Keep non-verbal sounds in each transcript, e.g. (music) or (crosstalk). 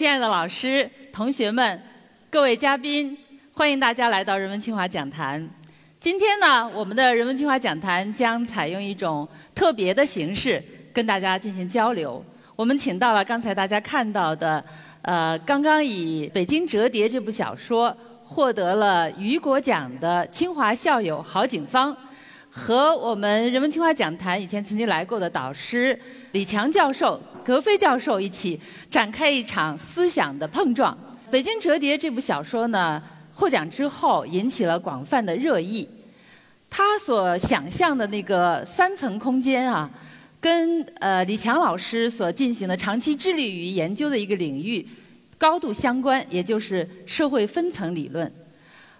亲爱的老师、同学们、各位嘉宾，欢迎大家来到人文清华讲坛。今天呢，我们的人文清华讲坛将采用一种特别的形式跟大家进行交流。我们请到了刚才大家看到的，呃，刚刚以《北京折叠》这部小说获得了雨果奖的清华校友郝景芳。和我们人文清华讲坛以前曾经来过的导师李强教授、格非教授一起展开一场思想的碰撞。《北京折叠》这部小说呢，获奖之后引起了广泛的热议。他所想象的那个三层空间啊，跟呃李强老师所进行的长期致力于研究的一个领域高度相关，也就是社会分层理论。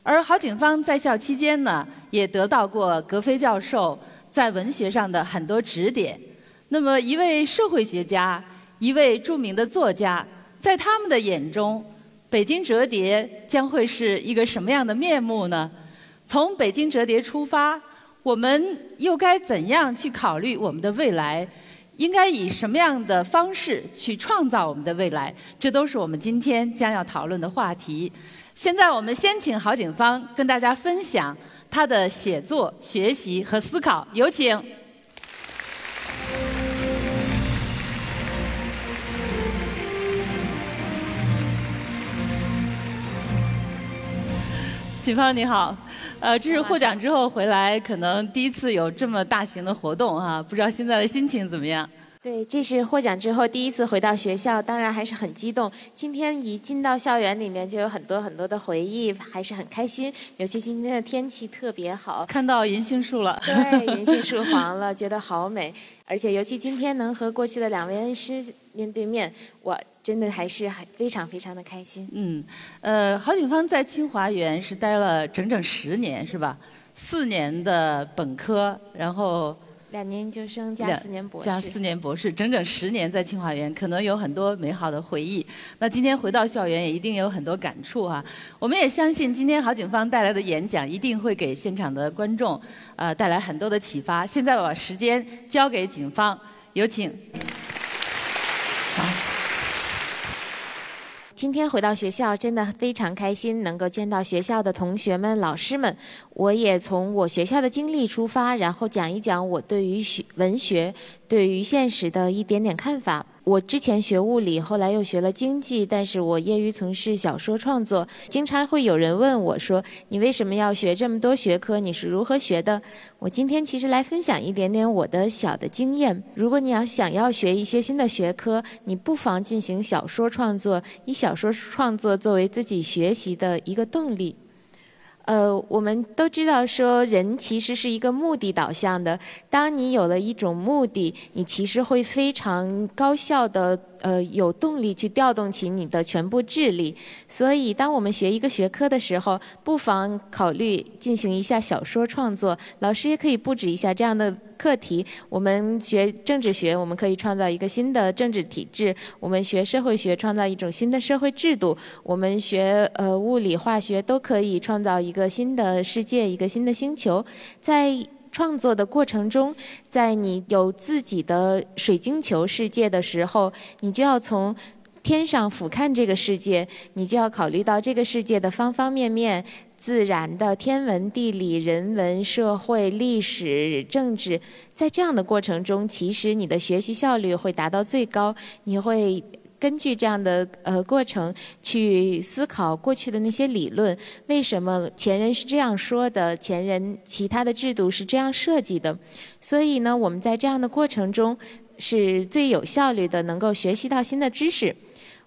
而郝景芳在校期间呢，也得到过格非教授在文学上的很多指点。那么，一位社会学家，一位著名的作家，在他们的眼中，《北京折叠》将会是一个什么样的面目呢？从《北京折叠》出发，我们又该怎样去考虑我们的未来？应该以什么样的方式去创造我们的未来？这都是我们今天将要讨论的话题。现在我们先请郝景芳跟大家分享他的写作、学习和思考，有请。景芳你好，呃，这是获奖之后回来，可能第一次有这么大型的活动哈，不知道现在的心情怎么样？对，这是获奖之后第一次回到学校，当然还是很激动。今天一进到校园里面，就有很多很多的回忆，还是很开心。尤其今天的天气特别好，看到银杏树了，对，银杏树黄了，觉得好美。而且尤其今天能和过去的两位恩师面对面，我真的还是很非常非常的开心。嗯，呃，郝景芳在清华园是待了整整十年，是吧？四年的本科，然后。两年研究生加四年博士，加四年博士，整整十年在清华园，可能有很多美好的回忆。那今天回到校园，也一定有很多感触啊！我们也相信，今天郝景芳带来的演讲一定会给现场的观众，呃，带来很多的启发。现在我把时间交给景芳，有请。好。今天回到学校，真的非常开心，能够见到学校的同学们、老师们。我也从我学校的经历出发，然后讲一讲我对于学文学、对于现实的一点点看法。我之前学物理，后来又学了经济，但是我业余从事小说创作。经常会有人问我说：“你为什么要学这么多学科？你是如何学的？”我今天其实来分享一点点我的小的经验。如果你要想要学一些新的学科，你不妨进行小说创作，以小说创作作为自己学习的一个动力。呃，我们都知道说，人其实是一个目的导向的。当你有了一种目的，你其实会非常高效的。呃，有动力去调动起你的全部智力。所以，当我们学一个学科的时候，不妨考虑进行一下小说创作。老师也可以布置一下这样的课题。我们学政治学，我们可以创造一个新的政治体制；我们学社会学，创造一种新的社会制度；我们学呃物理、化学，都可以创造一个新的世界、一个新的星球。在创作的过程中，在你有自己的水晶球世界的时候，你就要从天上俯瞰这个世界，你就要考虑到这个世界的方方面面，自然的、天文、地理、人文、社会、历史、政治，在这样的过程中，其实你的学习效率会达到最高，你会。根据这样的呃过程去思考过去的那些理论，为什么前人是这样说的？前人其他的制度是这样设计的，所以呢，我们在这样的过程中是最有效率的，能够学习到新的知识。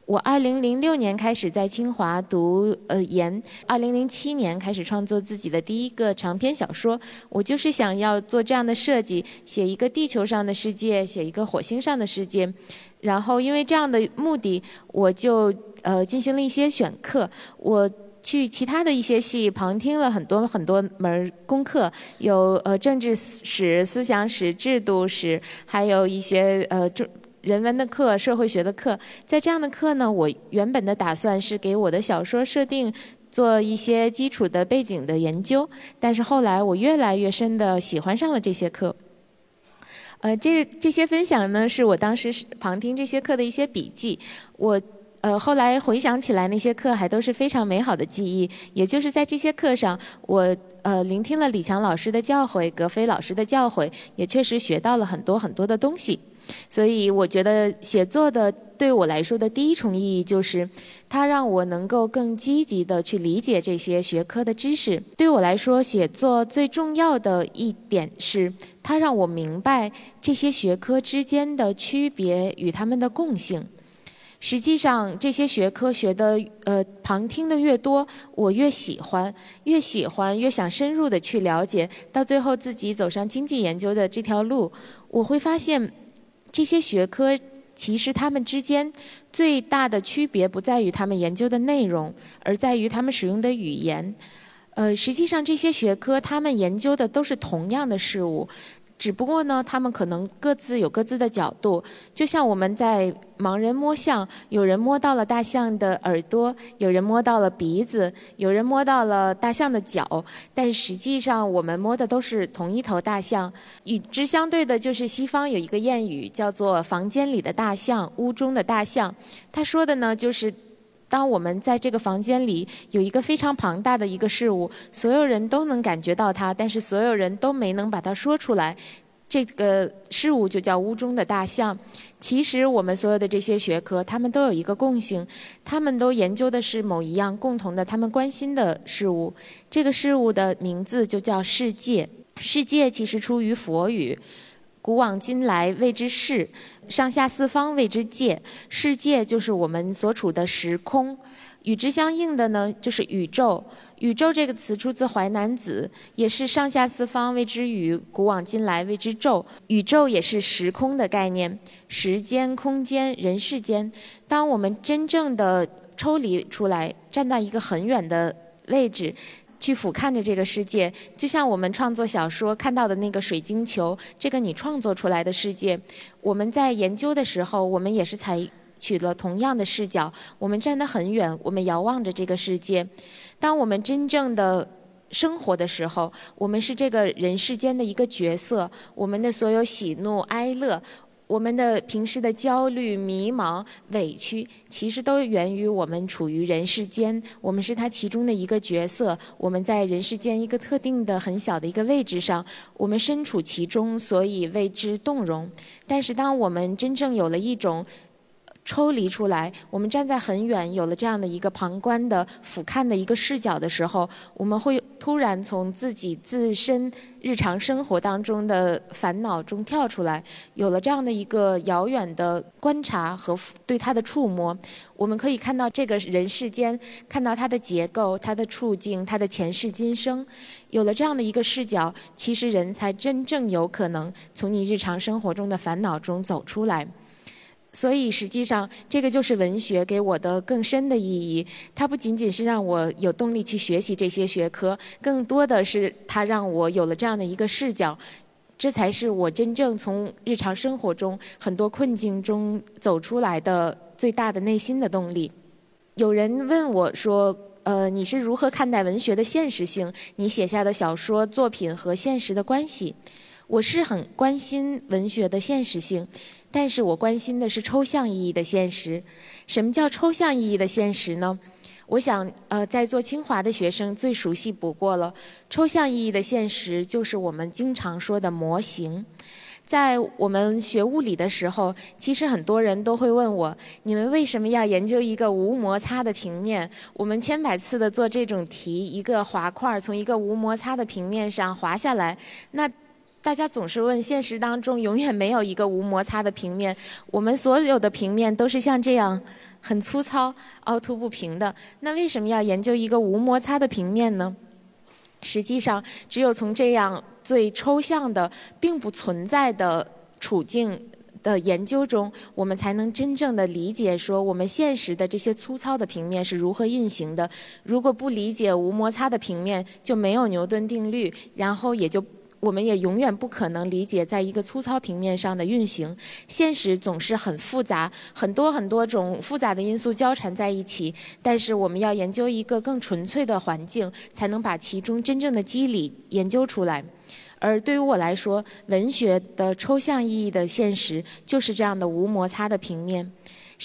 我二零零六年开始在清华读呃研，二零零七年开始创作自己的第一个长篇小说。我就是想要做这样的设计，写一个地球上的世界，写一个火星上的世界。然后因为这样的目的，我就呃进行了一些选课。我去其他的一些系旁听了很多很多门功课，有呃政治史、思想史、制度史，还有一些呃中。人文的课、社会学的课，在这样的课呢，我原本的打算是给我的小说设定做一些基础的背景的研究，但是后来我越来越深的喜欢上了这些课。呃，这这些分享呢，是我当时旁听这些课的一些笔记。我呃，后来回想起来，那些课还都是非常美好的记忆。也就是在这些课上，我呃聆听了李强老师的教诲，葛飞老师的教诲，也确实学到了很多很多的东西。所以我觉得写作的对我来说的第一重意义就是，它让我能够更积极的去理解这些学科的知识。对我来说，写作最重要的一点是，它让我明白这些学科之间的区别与它们的共性。实际上，这些学科学的呃旁听的越多，我越喜欢，越喜欢越想深入的去了解，到最后自己走上经济研究的这条路，我会发现。这些学科其实它们之间最大的区别不在于他们研究的内容，而在于他们使用的语言。呃，实际上这些学科他们研究的都是同样的事物。只不过呢，他们可能各自有各自的角度，就像我们在盲人摸象，有人摸到了大象的耳朵，有人摸到了鼻子，有人摸到了大象的脚，但实际上我们摸的都是同一头大象。与之相对的就是西方有一个谚语，叫做“房间里的大象，屋中的大象”。他说的呢，就是当我们在这个房间里有一个非常庞大的一个事物，所有人都能感觉到它，但是所有人都没能把它说出来。这个事物就叫屋中的大象。其实我们所有的这些学科，他们都有一个共性，他们都研究的是某一样共同的、他们关心的事物。这个事物的名字就叫世界。世界其实出于佛语，古往今来谓之世，上下四方谓之界。世界就是我们所处的时空。与之相应的呢，就是宇宙。宇宙这个词出自《淮南子》，也是上下四方谓之宇，古往今来谓之宙。宇宙也是时空的概念，时间、空间、人世间。当我们真正的抽离出来，站在一个很远的位置，去俯瞰着这个世界，就像我们创作小说看到的那个水晶球，这个你创作出来的世界，我们在研究的时候，我们也是采。取了同样的视角，我们站得很远，我们遥望着这个世界。当我们真正的生活的时候，我们是这个人世间的一个角色。我们的所有喜怒哀乐，我们的平时的焦虑、迷茫、委屈，其实都源于我们处于人世间。我们是他其中的一个角色，我们在人世间一个特定的很小的一个位置上，我们身处其中，所以为之动容。但是，当我们真正有了一种抽离出来，我们站在很远，有了这样的一个旁观的俯瞰的一个视角的时候，我们会突然从自己自身日常生活当中的烦恼中跳出来，有了这样的一个遥远的观察和对它的触摸，我们可以看到这个人世间，看到它的结构、它的处境、它的前世今生，有了这样的一个视角，其实人才真正有可能从你日常生活中的烦恼中走出来。所以，实际上，这个就是文学给我的更深的意义。它不仅仅是让我有动力去学习这些学科，更多的是它让我有了这样的一个视角，这才是我真正从日常生活中很多困境中走出来的最大的内心的动力。有人问我说：“呃，你是如何看待文学的现实性？你写下的小说作品和现实的关系？”我是很关心文学的现实性。但是我关心的是抽象意义的现实。什么叫抽象意义的现实呢？我想，呃，在做清华的学生最熟悉不过了。抽象意义的现实就是我们经常说的模型。在我们学物理的时候，其实很多人都会问我：你们为什么要研究一个无摩擦的平面？我们千百次的做这种题，一个滑块从一个无摩擦的平面上滑下来，那。大家总是问，现实当中永远没有一个无摩擦的平面，我们所有的平面都是像这样很粗糙、凹凸不平的。那为什么要研究一个无摩擦的平面呢？实际上，只有从这样最抽象的、并不存在的处境的研究中，我们才能真正的理解说我们现实的这些粗糙的平面是如何运行的。如果不理解无摩擦的平面，就没有牛顿定律，然后也就。我们也永远不可能理解，在一个粗糙平面上的运行。现实总是很复杂，很多很多种复杂的因素交缠在一起。但是，我们要研究一个更纯粹的环境，才能把其中真正的机理研究出来。而对于我来说，文学的抽象意义的现实，就是这样的无摩擦的平面。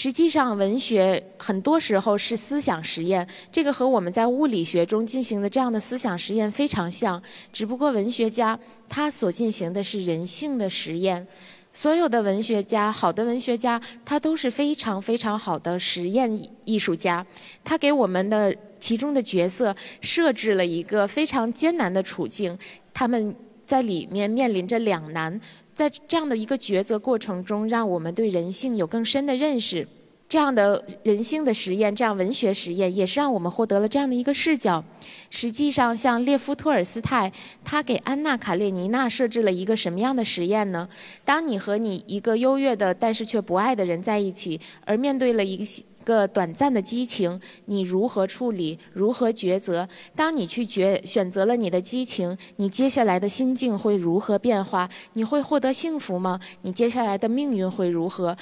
实际上，文学很多时候是思想实验，这个和我们在物理学中进行的这样的思想实验非常像。只不过文学家他所进行的是人性的实验。所有的文学家，好的文学家，他都是非常非常好的实验艺术家。他给我们的其中的角色设置了一个非常艰难的处境，他们在里面面临着两难。在这样的一个抉择过程中，让我们对人性有更深的认识。这样的人性的实验，这样文学实验，也是让我们获得了这样的一个视角。实际上，像列夫·托尔斯泰，他给安娜·卡列尼娜设置了一个什么样的实验呢？当你和你一个优越的但是却不爱的人在一起，而面对了一个个。短暂的激情，你如何处理？如何抉择？当你去决选择了你的激情，你接下来的心境会如何变化？你会获得幸福吗？你接下来的命运会如何？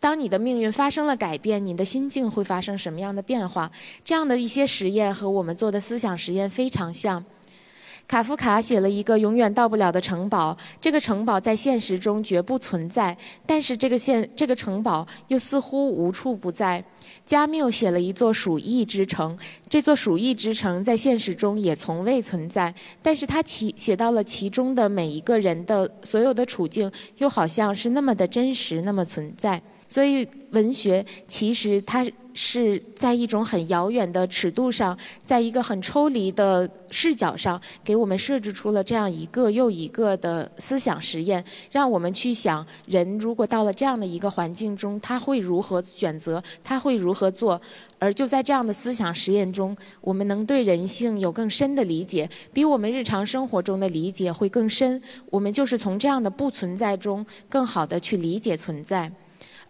当你的命运发生了改变，你的心境会发生什么样的变化？这样的一些实验和我们做的思想实验非常像。卡夫卡写了一个永远到不了的城堡，这个城堡在现实中绝不存在，但是这个现这个城堡又似乎无处不在。加缪写了一座鼠疫之城，这座鼠疫之城在现实中也从未存在，但是他其写到了其中的每一个人的所有的处境，又好像是那么的真实，那么存在。所以文学其实它。是在一种很遥远的尺度上，在一个很抽离的视角上，给我们设置出了这样一个又一个的思想实验，让我们去想：人如果到了这样的一个环境中，他会如何选择？他会如何做？而就在这样的思想实验中，我们能对人性有更深的理解，比我们日常生活中的理解会更深。我们就是从这样的不存在中，更好的去理解存在。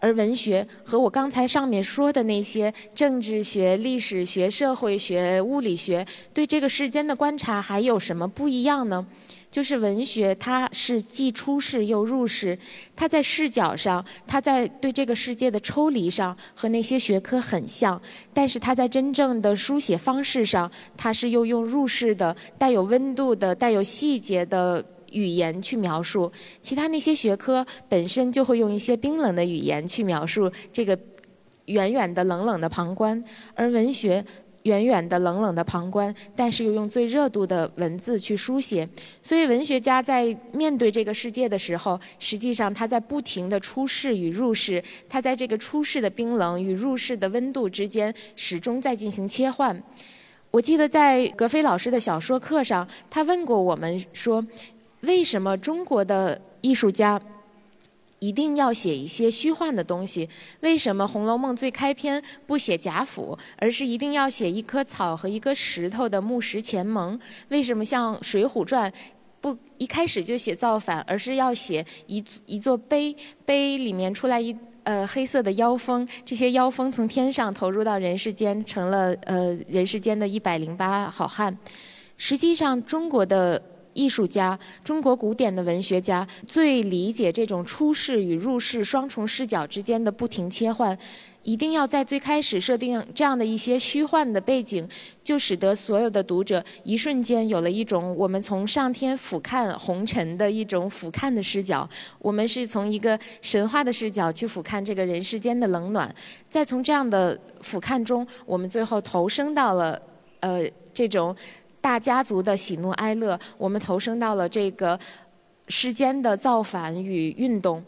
而文学和我刚才上面说的那些政治学、历史学、社会学、物理学对这个世间的观察还有什么不一样呢？就是文学它是既出世又入世，它在视角上，它在对这个世界的抽离上和那些学科很像，但是它在真正的书写方式上，它是又用入世的、带有温度的、带有细节的。语言去描述，其他那些学科本身就会用一些冰冷的语言去描述这个远远的冷冷的旁观，而文学远远的冷冷的旁观，但是又用最热度的文字去书写。所以文学家在面对这个世界的时候，实际上他在不停的出世与入世，他在这个出世的冰冷与入世的温度之间始终在进行切换。我记得在格非老师的小说课上，他问过我们说。为什么中国的艺术家一定要写一些虚幻的东西？为什么《红楼梦》最开篇不写贾府，而是一定要写一棵草和一个石头的木石前盟？为什么像《水浒传》不一开始就写造反，而是要写一一座碑？碑里面出来一呃黑色的妖风，这些妖风从天上投入到人世间，成了呃人世间的一百零八好汉。实际上，中国的。艺术家，中国古典的文学家最理解这种出世与入世双重视角之间的不停切换，一定要在最开始设定这样的一些虚幻的背景，就使得所有的读者一瞬间有了一种我们从上天俯瞰红尘的一种俯瞰的视角，我们是从一个神话的视角去俯瞰这个人世间的冷暖，再从这样的俯瞰中，我们最后投生到了呃这种。大家族的喜怒哀乐，我们投生到了这个世间的造反与运动，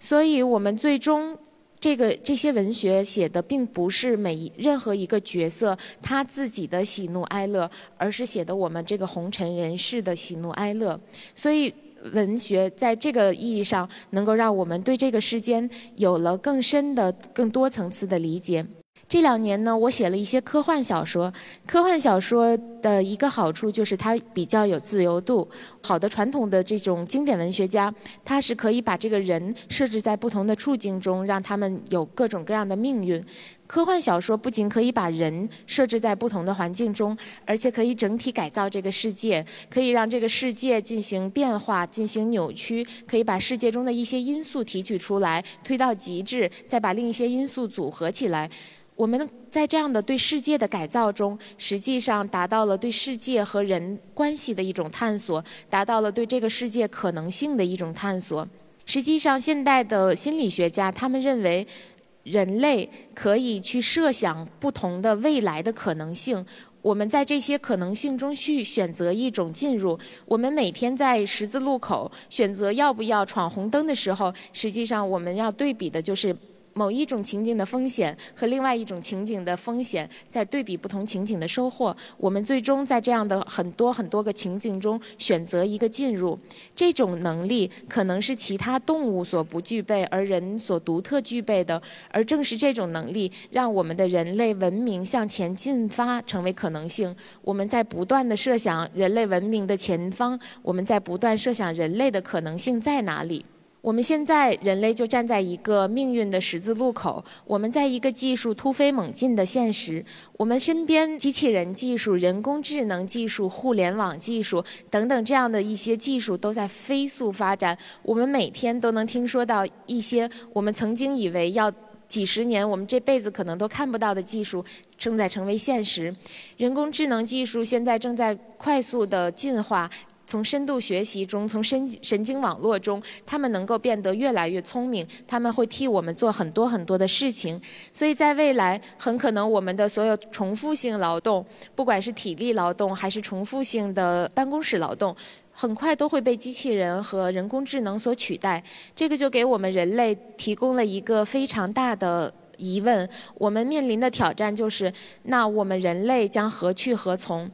所以我们最终这个这些文学写的并不是每一任何一个角色他自己的喜怒哀乐，而是写的我们这个红尘人世的喜怒哀乐。所以文学在这个意义上，能够让我们对这个世间有了更深的、更多层次的理解。这两年呢，我写了一些科幻小说。科幻小说的一个好处就是它比较有自由度。好的传统的这种经典文学家，他是可以把这个人设置在不同的处境中，让他们有各种各样的命运。科幻小说不仅可以把人设置在不同的环境中，而且可以整体改造这个世界，可以让这个世界进行变化、进行扭曲，可以把世界中的一些因素提取出来，推到极致，再把另一些因素组合起来。我们在这样的对世界的改造中，实际上达到了对世界和人关系的一种探索，达到了对这个世界可能性的一种探索。实际上，现代的心理学家他们认为，人类可以去设想不同的未来的可能性。我们在这些可能性中去选择一种进入。我们每天在十字路口选择要不要闯红灯的时候，实际上我们要对比的就是。某一种情景的风险和另外一种情景的风险，在对比不同情景的收获，我们最终在这样的很多很多个情景中选择一个进入。这种能力可能是其他动物所不具备，而人所独特具备的。而正是这种能力，让我们的人类文明向前进发成为可能性。我们在不断的设想人类文明的前方，我们在不断设想人类的可能性在哪里。我们现在人类就站在一个命运的十字路口，我们在一个技术突飞猛进的现实，我们身边机器人技术、人工智能技术、互联网技术等等这样的一些技术都在飞速发展。我们每天都能听说到一些我们曾经以为要几十年、我们这辈子可能都看不到的技术正在成为现实。人工智能技术现在正在快速的进化。从深度学习中，从神神经网络中，他们能够变得越来越聪明，他们会替我们做很多很多的事情。所以在未来，很可能我们的所有重复性劳动，不管是体力劳动还是重复性的办公室劳动，很快都会被机器人和人工智能所取代。这个就给我们人类提供了一个非常大的疑问：我们面临的挑战就是，那我们人类将何去何从？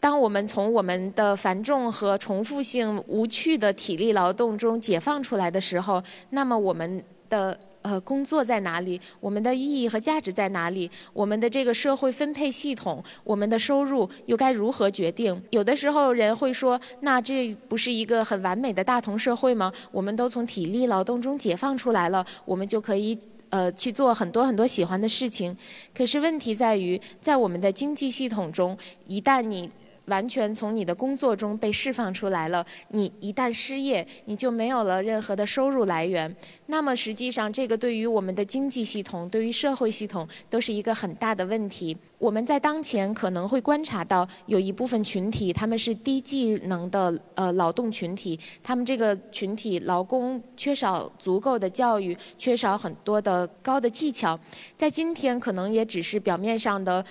当我们从我们的繁重和重复性、无趣的体力劳动中解放出来的时候，那么我们的呃工作在哪里？我们的意义和价值在哪里？我们的这个社会分配系统，我们的收入又该如何决定？有的时候人会说，那这不是一个很完美的大同社会吗？我们都从体力劳动中解放出来了，我们就可以呃去做很多很多喜欢的事情。可是问题在于，在我们的经济系统中，一旦你完全从你的工作中被释放出来了。你一旦失业，你就没有了任何的收入来源。那么实际上，这个对于我们的经济系统、对于社会系统都是一个很大的问题。我们在当前可能会观察到，有一部分群体他们是低技能的呃劳动群体，他们这个群体劳工缺少足够的教育，缺少很多的高的技巧，在今天可能也只是表面上的。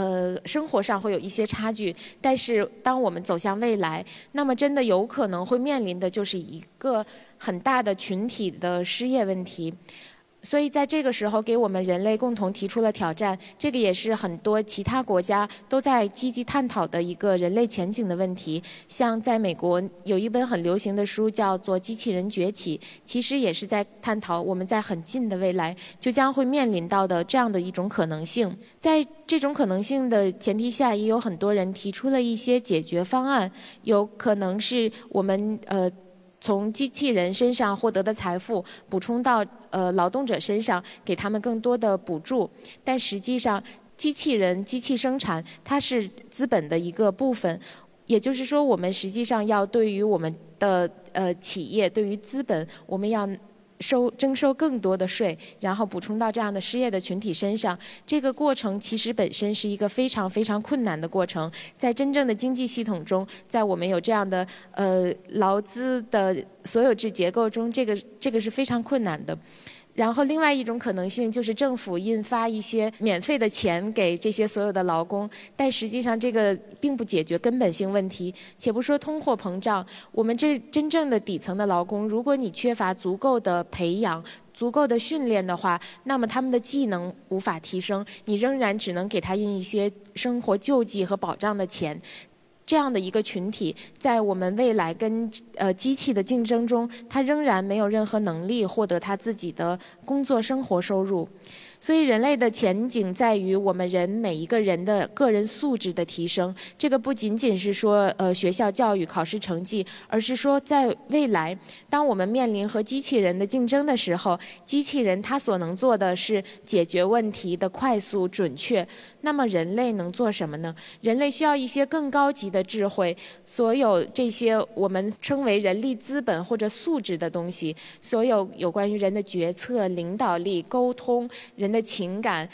呃，生活上会有一些差距，但是当我们走向未来，那么真的有可能会面临的就是一个很大的群体的失业问题。所以在这个时候，给我们人类共同提出了挑战。这个也是很多其他国家都在积极探讨的一个人类前景的问题。像在美国有一本很流行的书叫做《机器人崛起》，其实也是在探讨我们在很近的未来就将会面临到的这样的一种可能性。在这种可能性的前提下，也有很多人提出了一些解决方案，有可能是我们呃。从机器人身上获得的财富补充到呃劳动者身上，给他们更多的补助。但实际上，机器人机器生产它是资本的一个部分，也就是说，我们实际上要对于我们的呃企业，对于资本，我们要。收征收更多的税，然后补充到这样的失业的群体身上，这个过程其实本身是一个非常非常困难的过程。在真正的经济系统中，在我们有这样的呃劳资的所有制结构中，这个这个是非常困难的。然后，另外一种可能性就是政府印发一些免费的钱给这些所有的劳工，但实际上这个并不解决根本性问题。且不说通货膨胀，我们这真正的底层的劳工，如果你缺乏足够的培养、足够的训练的话，那么他们的技能无法提升，你仍然只能给他印一些生活救济和保障的钱。这样的一个群体，在我们未来跟呃机器的竞争中，他仍然没有任何能力获得他自己的工作生活收入。所以，人类的前景在于我们人每一个人的个人素质的提升。这个不仅仅是说，呃，学校教育、考试成绩，而是说，在未来，当我们面临和机器人的竞争的时候，机器人它所能做的是解决问题的快速、准确。那么，人类能做什么呢？人类需要一些更高级的智慧。所有这些我们称为人力资本或者素质的东西，所有有关于人的决策、领导力、沟通、人。人的情感，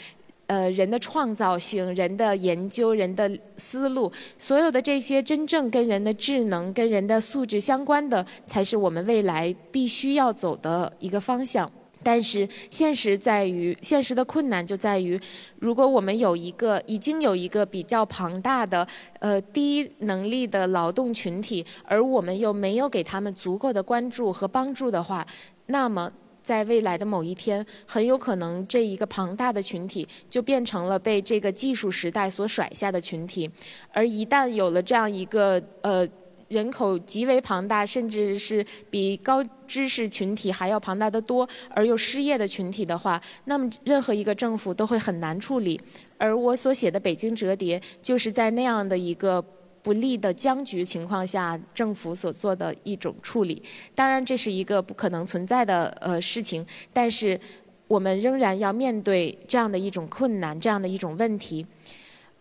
呃，人的创造性，人的研究，人的思路，所有的这些真正跟人的智能、跟人的素质相关的，才是我们未来必须要走的一个方向。但是现实在于，现实的困难就在于，如果我们有一个已经有一个比较庞大的呃低能力的劳动群体，而我们又没有给他们足够的关注和帮助的话，那么在未来的某一天，很有可能这一个庞大的群体就变成了被这个技术时代所甩下的群体，而一旦有了这样一个呃。人口极为庞大，甚至是比高知识群体还要庞大的多，而又失业的群体的话，那么任何一个政府都会很难处理。而我所写的《北京折叠》，就是在那样的一个不利的僵局情况下，政府所做的一种处理。当然，这是一个不可能存在的呃事情，但是我们仍然要面对这样的一种困难，这样的一种问题。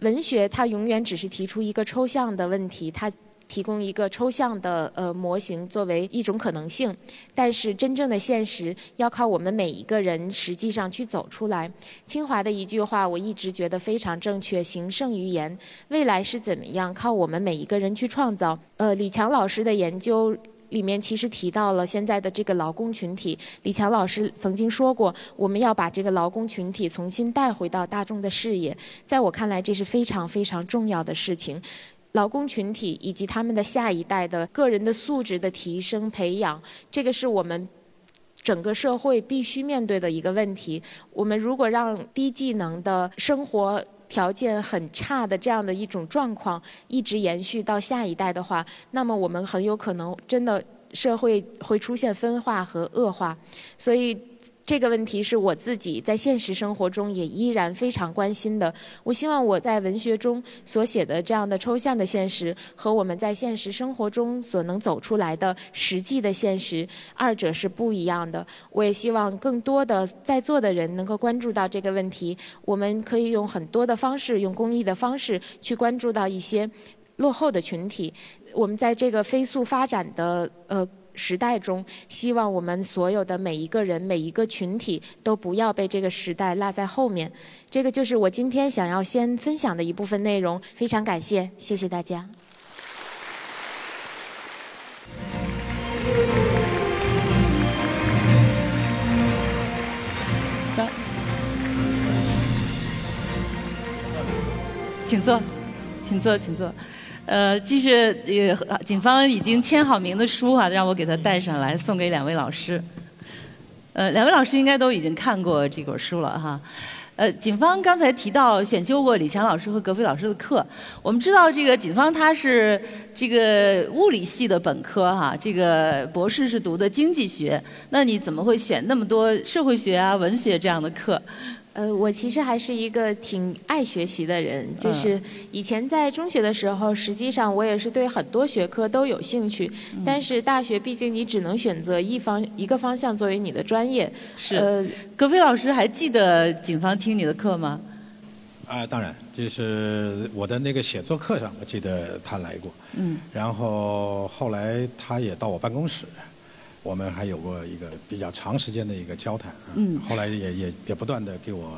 文学它永远只是提出一个抽象的问题，它。提供一个抽象的呃模型作为一种可能性，但是真正的现实要靠我们每一个人实际上去走出来。清华的一句话我一直觉得非常正确：行胜于言。未来是怎么样？靠我们每一个人去创造。呃，李强老师的研究里面其实提到了现在的这个劳工群体。李强老师曾经说过，我们要把这个劳工群体重新带回到大众的视野。在我看来，这是非常非常重要的事情。劳工群体以及他们的下一代的个人的素质的提升培养，这个是我们整个社会必须面对的一个问题。我们如果让低技能的生活条件很差的这样的一种状况一直延续到下一代的话，那么我们很有可能真的社会会出现分化和恶化。所以。这个问题是我自己在现实生活中也依然非常关心的。我希望我在文学中所写的这样的抽象的现实，和我们在现实生活中所能走出来的实际的现实，二者是不一样的。我也希望更多的在座的人能够关注到这个问题。我们可以用很多的方式，用公益的方式去关注到一些落后的群体。我们在这个飞速发展的呃。时代中，希望我们所有的每一个人、每一个群体都不要被这个时代落在后面。这个就是我今天想要先分享的一部分内容。非常感谢，谢谢大家。请坐，请坐，请坐。呃，这是呃，警方已经签好名的书啊，让我给他带上来，送给两位老师。呃，两位老师应该都已经看过这本书了哈。呃，警方刚才提到选修过李强老师和格飞老师的课，我们知道这个警方他是这个物理系的本科哈，这个博士是读的经济学，那你怎么会选那么多社会学啊、文学这样的课？呃，我其实还是一个挺爱学习的人，就是以前在中学的时候，实际上我也是对很多学科都有兴趣。但是大学毕竟你只能选择一方一个方向作为你的专业。是。呃，葛飞老师还记得警方听你的课吗？啊，当然，就是我的那个写作课上，我记得他来过。嗯。然后后来他也到我办公室。我们还有过一个比较长时间的一个交谈啊，后来也也也不断的给我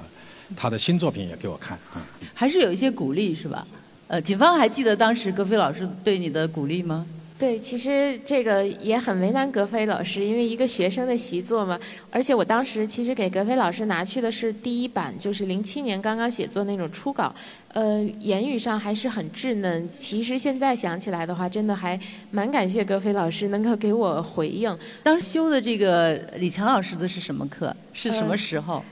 他的新作品也给我看啊，还是有一些鼓励是吧？呃，警方还记得当时格非老师对你的鼓励吗？对，其实这个也很为难格飞老师，因为一个学生的习作嘛，而且我当时其实给格飞老师拿去的是第一版，就是零七年刚刚写作那种初稿，呃，言语上还是很稚嫩。其实现在想起来的话，真的还蛮感谢格飞老师能够给我回应。当时修的这个李强老师的是什么课？是什么时候？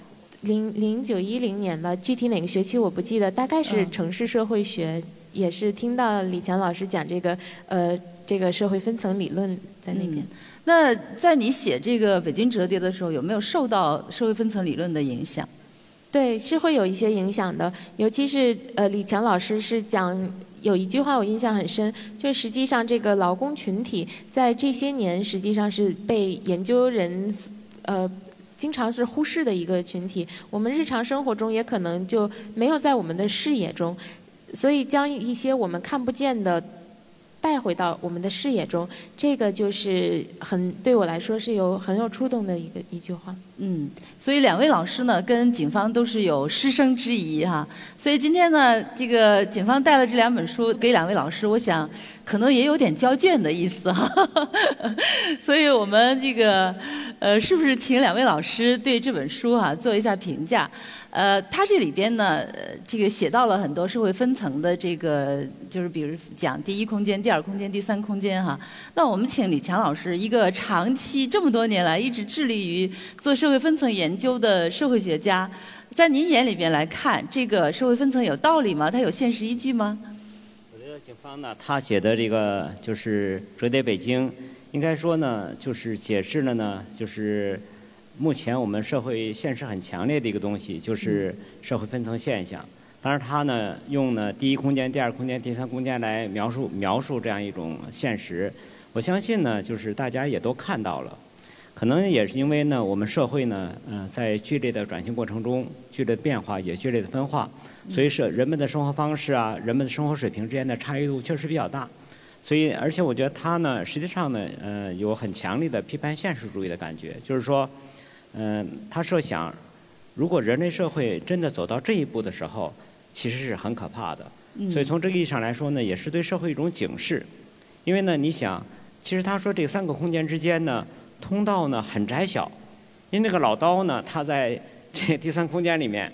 零零九一零年吧，具体哪个学期我不记得，大概是城市社会学，也是听到李强老师讲这个，呃。这个社会分层理论在那边。那在你写这个《北京折叠》的时候，有没有受到社会分层理论的影响？对，是会有一些影响的。尤其是呃，李强老师是讲有一句话我印象很深，就实际上这个劳工群体在这些年实际上是被研究人呃经常是忽视的一个群体。我们日常生活中也可能就没有在我们的视野中，所以将一些我们看不见的。带回到我们的视野中，这个就是很对我来说是有很有触动的一个一句话。嗯，所以两位老师呢，跟警方都是有师生之谊哈。所以今天呢，这个警方带了这两本书给两位老师，我想可能也有点交卷的意思哈。(laughs) 所以我们这个呃，是不是请两位老师对这本书啊做一下评价？呃，它这里边呢，这个写到了很多社会分层的这个，就是比如讲第一空间、第二空间、第三空间哈。那我们请李强老师，一个长期这么多年来一直致力于做社会分层研究的社会学家，在您眼里边来看，这个社会分层有道理吗？它有现实依据吗？我觉得警方呢，他写的这个就是《折叠北京》，应该说呢，就是解释了呢，就是。目前我们社会现实很强烈的一个东西，就是社会分层现象。当然，他呢用呢第一空间、第二空间、第三空间来描述描述这样一种现实。我相信呢，就是大家也都看到了。可能也是因为呢，我们社会呢，嗯，在剧烈的转型过程中，剧烈的变化也剧烈的分化，所以是人们的生活方式啊，人们的生活水平之间的差异度确实比较大。所以，而且我觉得他呢，实际上呢，呃，有很强烈的批判现实主义的感觉，就是说。嗯，他设想，如果人类社会真的走到这一步的时候，其实是很可怕的。所以从这个意义上来说呢，也是对社会一种警示。因为呢，你想，其实他说这三个空间之间呢，通道呢很窄小。因为那个老刀呢，他在这第三空间里面，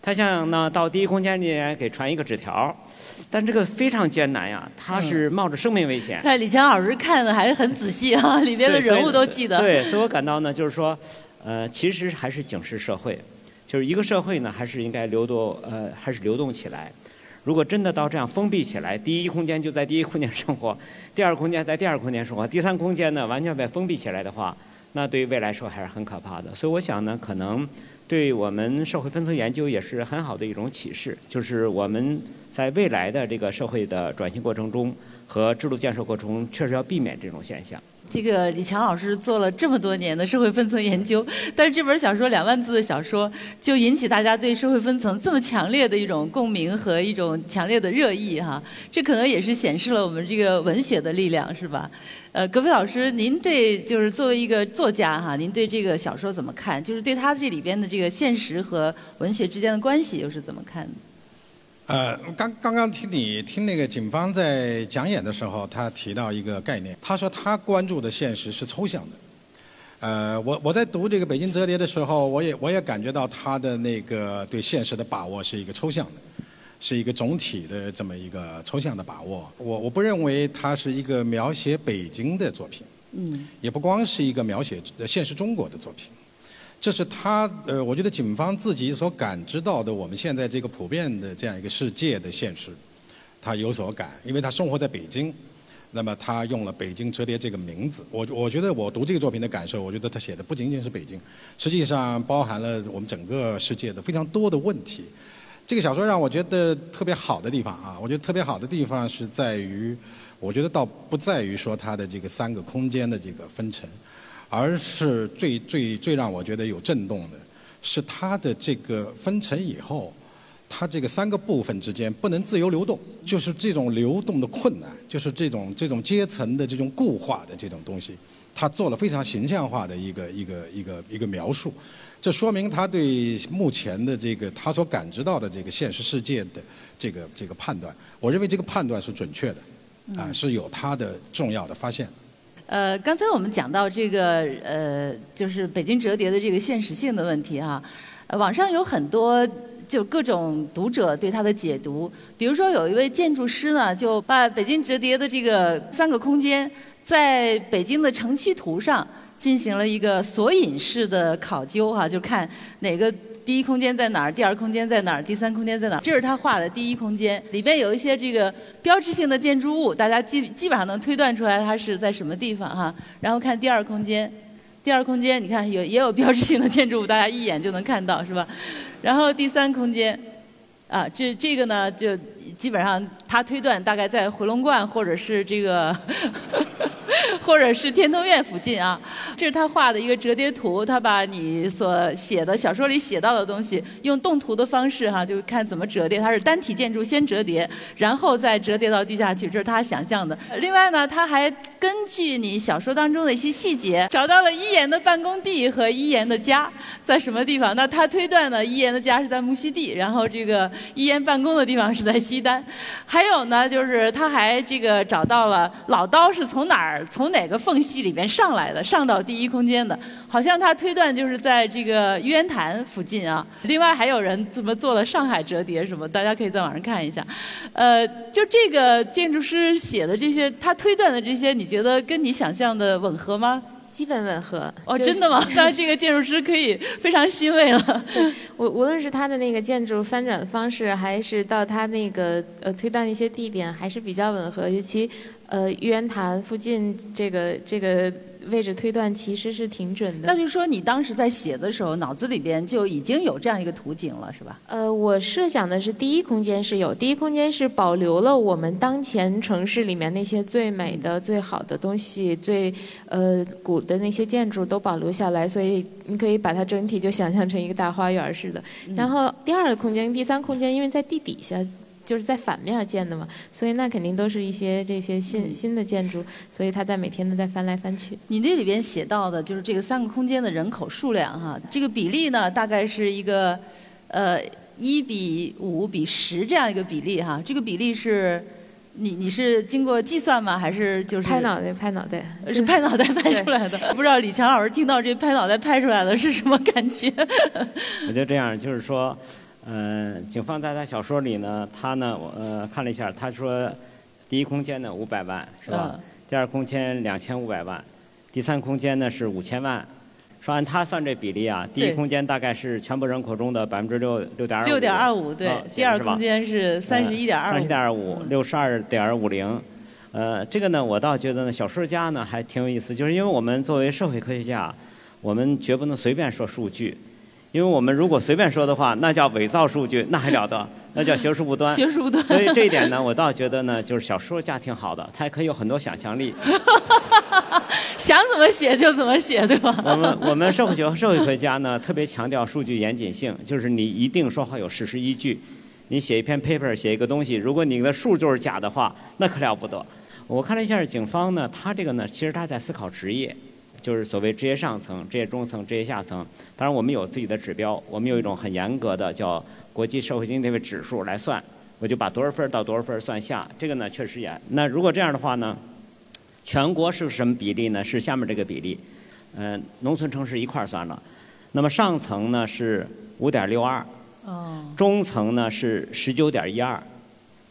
他想呢到第一空间里面给传一个纸条，但这个非常艰难呀，他是冒着生命危险。(laughs) 看李强老师看的还是很仔细啊，里边的人物都记得。对，所以我感到呢，就是说。呃，其实还是警示社会，就是一个社会呢，还是应该流动，呃，还是流动起来。如果真的到这样封闭起来，第一空间就在第一空间生活，(laughs) 第二空间在第二空间生活，第三空间呢完全被封闭起来的话，那对于未来说还是很可怕的。所以我想呢，可能对我们社会分层研究也是很好的一种启示，就是我们在未来的这个社会的转型过程中和制度建设过程中，确实要避免这种现象。这个李强老师做了这么多年的社会分层研究，(laughs) 但是这本小说两万字的小说，就引起大家对社会分层这么强烈的一种共鸣和一种强烈的热议哈，这可能也是显示了我们这个文学的力量，是吧？呃，葛飞老师，您对就是作为一个作家哈，您对这个小说怎么看？就是对他这里边的这个现实和文学之间的关系又是怎么看的？呃，刚刚刚听你听那个警方在讲演的时候，他提到一个概念，他说他关注的现实是抽象的。呃，我我在读这个《北京折叠》的时候，我也我也感觉到他的那个对现实的把握是一个抽象的，是一个总体的这么一个抽象的把握。我我不认为它是一个描写北京的作品，嗯，也不光是一个描写现实中国的作品。这是他呃，我觉得警方自己所感知到的我们现在这个普遍的这样一个世界的现实，他有所感，因为他生活在北京，那么他用了《北京折叠》这个名字。我我觉得我读这个作品的感受，我觉得他写的不仅仅是北京，实际上包含了我们整个世界的非常多的问题。这个小说让我觉得特别好的地方啊，我觉得特别好的地方是在于，我觉得倒不在于说它的这个三个空间的这个分层。而是最最最让我觉得有震动的，是它的这个分层以后，它这个三个部分之间不能自由流动，就是这种流动的困难，就是这种这种阶层的这种固化的这种东西，他做了非常形象化的一个一个一个一个描述，这说明他对目前的这个他所感知到的这个现实世界的这个这个判断，我认为这个判断是准确的，啊，是有他的重要的发现。呃，刚才我们讲到这个呃，就是北京折叠的这个现实性的问题哈，网上有很多就各种读者对它的解读，比如说有一位建筑师呢，就把北京折叠的这个三个空间在北京的城区图上进行了一个索引式的考究哈，就看哪个。第一空间在哪儿？第二空间在哪儿？第三空间在哪儿？这是他画的第一空间，里边有一些这个标志性的建筑物，大家基基本上能推断出来它是在什么地方哈。然后看第二空间，第二空间你看有也有标志性的建筑物，大家一眼就能看到是吧？然后第三空间，啊，这这个呢就基本上他推断大概在回龙观或者是这个或者是天通苑附近啊。这是他画的一个折叠图，他把你所写的小说里写到的东西，用动图的方式哈，就看怎么折叠。它是单体建筑先折叠，然后再折叠到地下去，这是他想象的。另外呢，他还根据你小说当中的一些细节，找到了一言的办公地和一言的家在什么地方。那他推断呢，一言的家是在木樨地，然后这个一言办公的地方是在西单。还有呢，就是他还这个找到了老刀是从哪儿从哪个缝隙里面上来的，上到第一空间的，好像他推断就是在这个玉渊潭附近啊。另外还有人怎么做了上海折叠什么，大家可以在网上看一下。呃，就这个建筑师写的这些，他推断的这些，你觉得跟你想象的吻合吗？基本吻合哦，真的吗？那这个建筑师可以非常欣慰了。无无论是他的那个建筑翻转方式，还是到他那个呃推断的一些地点，还是比较吻合。尤其呃玉渊潭附近这个这个。位置推断其实是挺准的。那就是说，你当时在写的时候，脑子里边就已经有这样一个图景了，是吧？呃，我设想的是第一空间是有，第一空间是保留了我们当前城市里面那些最美的、最好的东西，最呃古的那些建筑都保留下来，所以你可以把它整体就想象成一个大花园似的。然后第二个空间、第三空间，因为在地底下。就是在反面建的嘛，所以那肯定都是一些这些新新的建筑，所以它在每天都在翻来翻去。你这里边写到的就是这个三个空间的人口数量哈，这个比例呢大概是一个，呃一比五比十这样一个比例哈，这个比例是，你你是经过计算吗？还是就是拍脑袋拍脑袋？是拍脑袋拍出来的。不知道李强老师听到这拍脑袋拍出来的是什么感觉？(laughs) 我就这样，就是说。嗯，警方在他小说里呢，他呢，我呃看了一下，他说，第一空间呢五百万是吧？第二空间两千五百万，第三空间呢是五千万。说按他算这比例啊，第一空间大概是全部人口中的百分之六六点二五。六点二五对，第二空间是三十一点二五。三十一点二五，六十二点五零。呃，这个呢，我倒觉得呢，小说家呢还挺有意思，就是因为我们作为社会科学家，我们绝不能随便说数据。因为我们如果随便说的话，那叫伪造数据，那还了得？(laughs) 那叫学术不端。学术不端。所以这一点呢，我倒觉得呢，就是小说家挺好的，他可以有很多想象力。(laughs) 想怎么写就怎么写，对吧？我们我们社会学和社会学家呢，特别强调数据严谨性，就是你一定说话有事实依据。你写一篇 paper，写一个东西，如果你的数就是假的话，那可了不得。我看了一下警方呢，他这个呢，其实他在思考职业。就是所谓职业上层、职业中层、职业下层。当然，我们有自己的指标，我们有一种很严格的叫国际社会经济位指数来算。我就把多少分到多少分算下，这个呢确实严。那如果这样的话呢，全国是什么比例呢？是下面这个比例。嗯，农村城市一块儿算了。那么上层呢是五点六二，中层呢是十九点一二，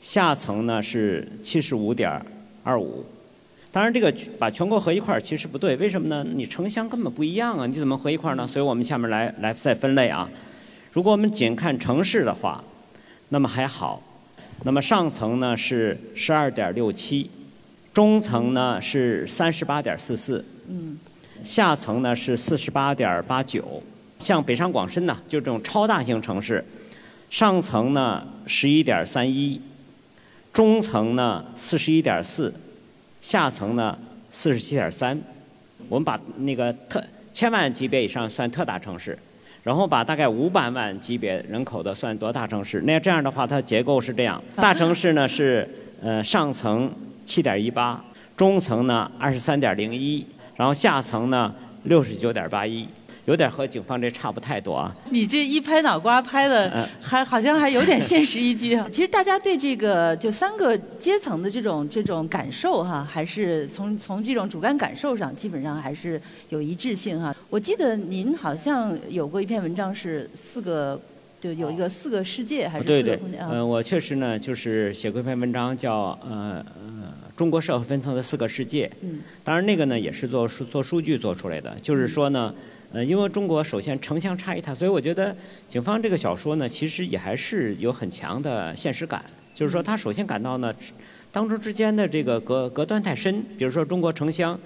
下层呢是七十五点二五。当然，这个把全国合一块儿其实不对，为什么呢？你城乡根本不一样啊，你怎么合一块儿呢？所以我们下面来来再分类啊。如果我们仅看城市的话，那么还好。那么上层呢是十二点六七，中层呢是三十八点四四，嗯，下层呢是四十八点八九。像北上广深呢，就这种超大型城市，上层呢十一点三一，中层呢四十一点四。下层呢，四十七点三，我们把那个特千万级别以上算特大城市，然后把大概五百万级别人口的算多大城市。那这样的话，它结构是这样：大城市呢是呃上层七点一八，中层呢二十三点零一，然后下层呢六十九点八一。有点和警方这差不太多啊。你这一拍脑瓜拍的，还好像还有点现实依据啊。(laughs) 其实大家对这个就三个阶层的这种这种感受哈，还是从从这种主观感受上，基本上还是有一致性哈。我记得您好像有过一篇文章是四个，就有一个四个世界还是四个空间啊？嗯，我确实呢，就是写过一篇文章叫呃呃中国社会分层的四个世界。嗯。当然那个呢也是做数做数据做出来的，就是说呢。呃，因为中国首先城乡差异大，所以我觉得警方这个小说呢，其实也还是有很强的现实感。就是说，他首先感到呢，当中之间的这个隔隔断太深。比如说，中国城乡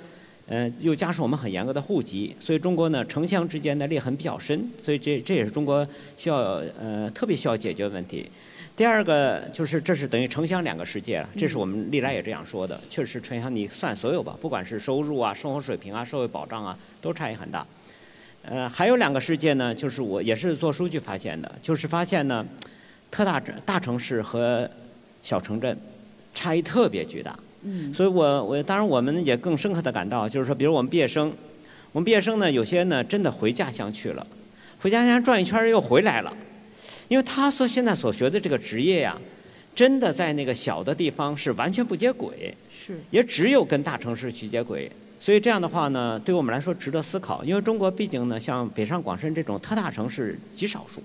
嗯，又加上我们很严格的户籍，所以中国呢城乡之间的裂痕比较深，所以这这也是中国需要呃特别需要解决的问题。第二个就是这是等于城乡两个世界了，这是我们历来也这样说的，确实城乡你算所有吧，不管是收入啊、生活水平啊、社会保障啊，都差异很大。呃，还有两个世界呢，就是我也是做数据发现的，就是发现呢，特大大城市和小城镇差异特别巨大。嗯。所以我我当然我们也更深刻的感到，就是说，比如我们毕业生，我们毕业生呢，有些呢真的回家乡去了，回家乡转一圈又回来了，因为他所现在所学的这个职业呀，真的在那个小的地方是完全不接轨，是。也只有跟大城市去接轨。所以这样的话呢，对我们来说值得思考，因为中国毕竟呢，像北上广深这种特大城市极少数，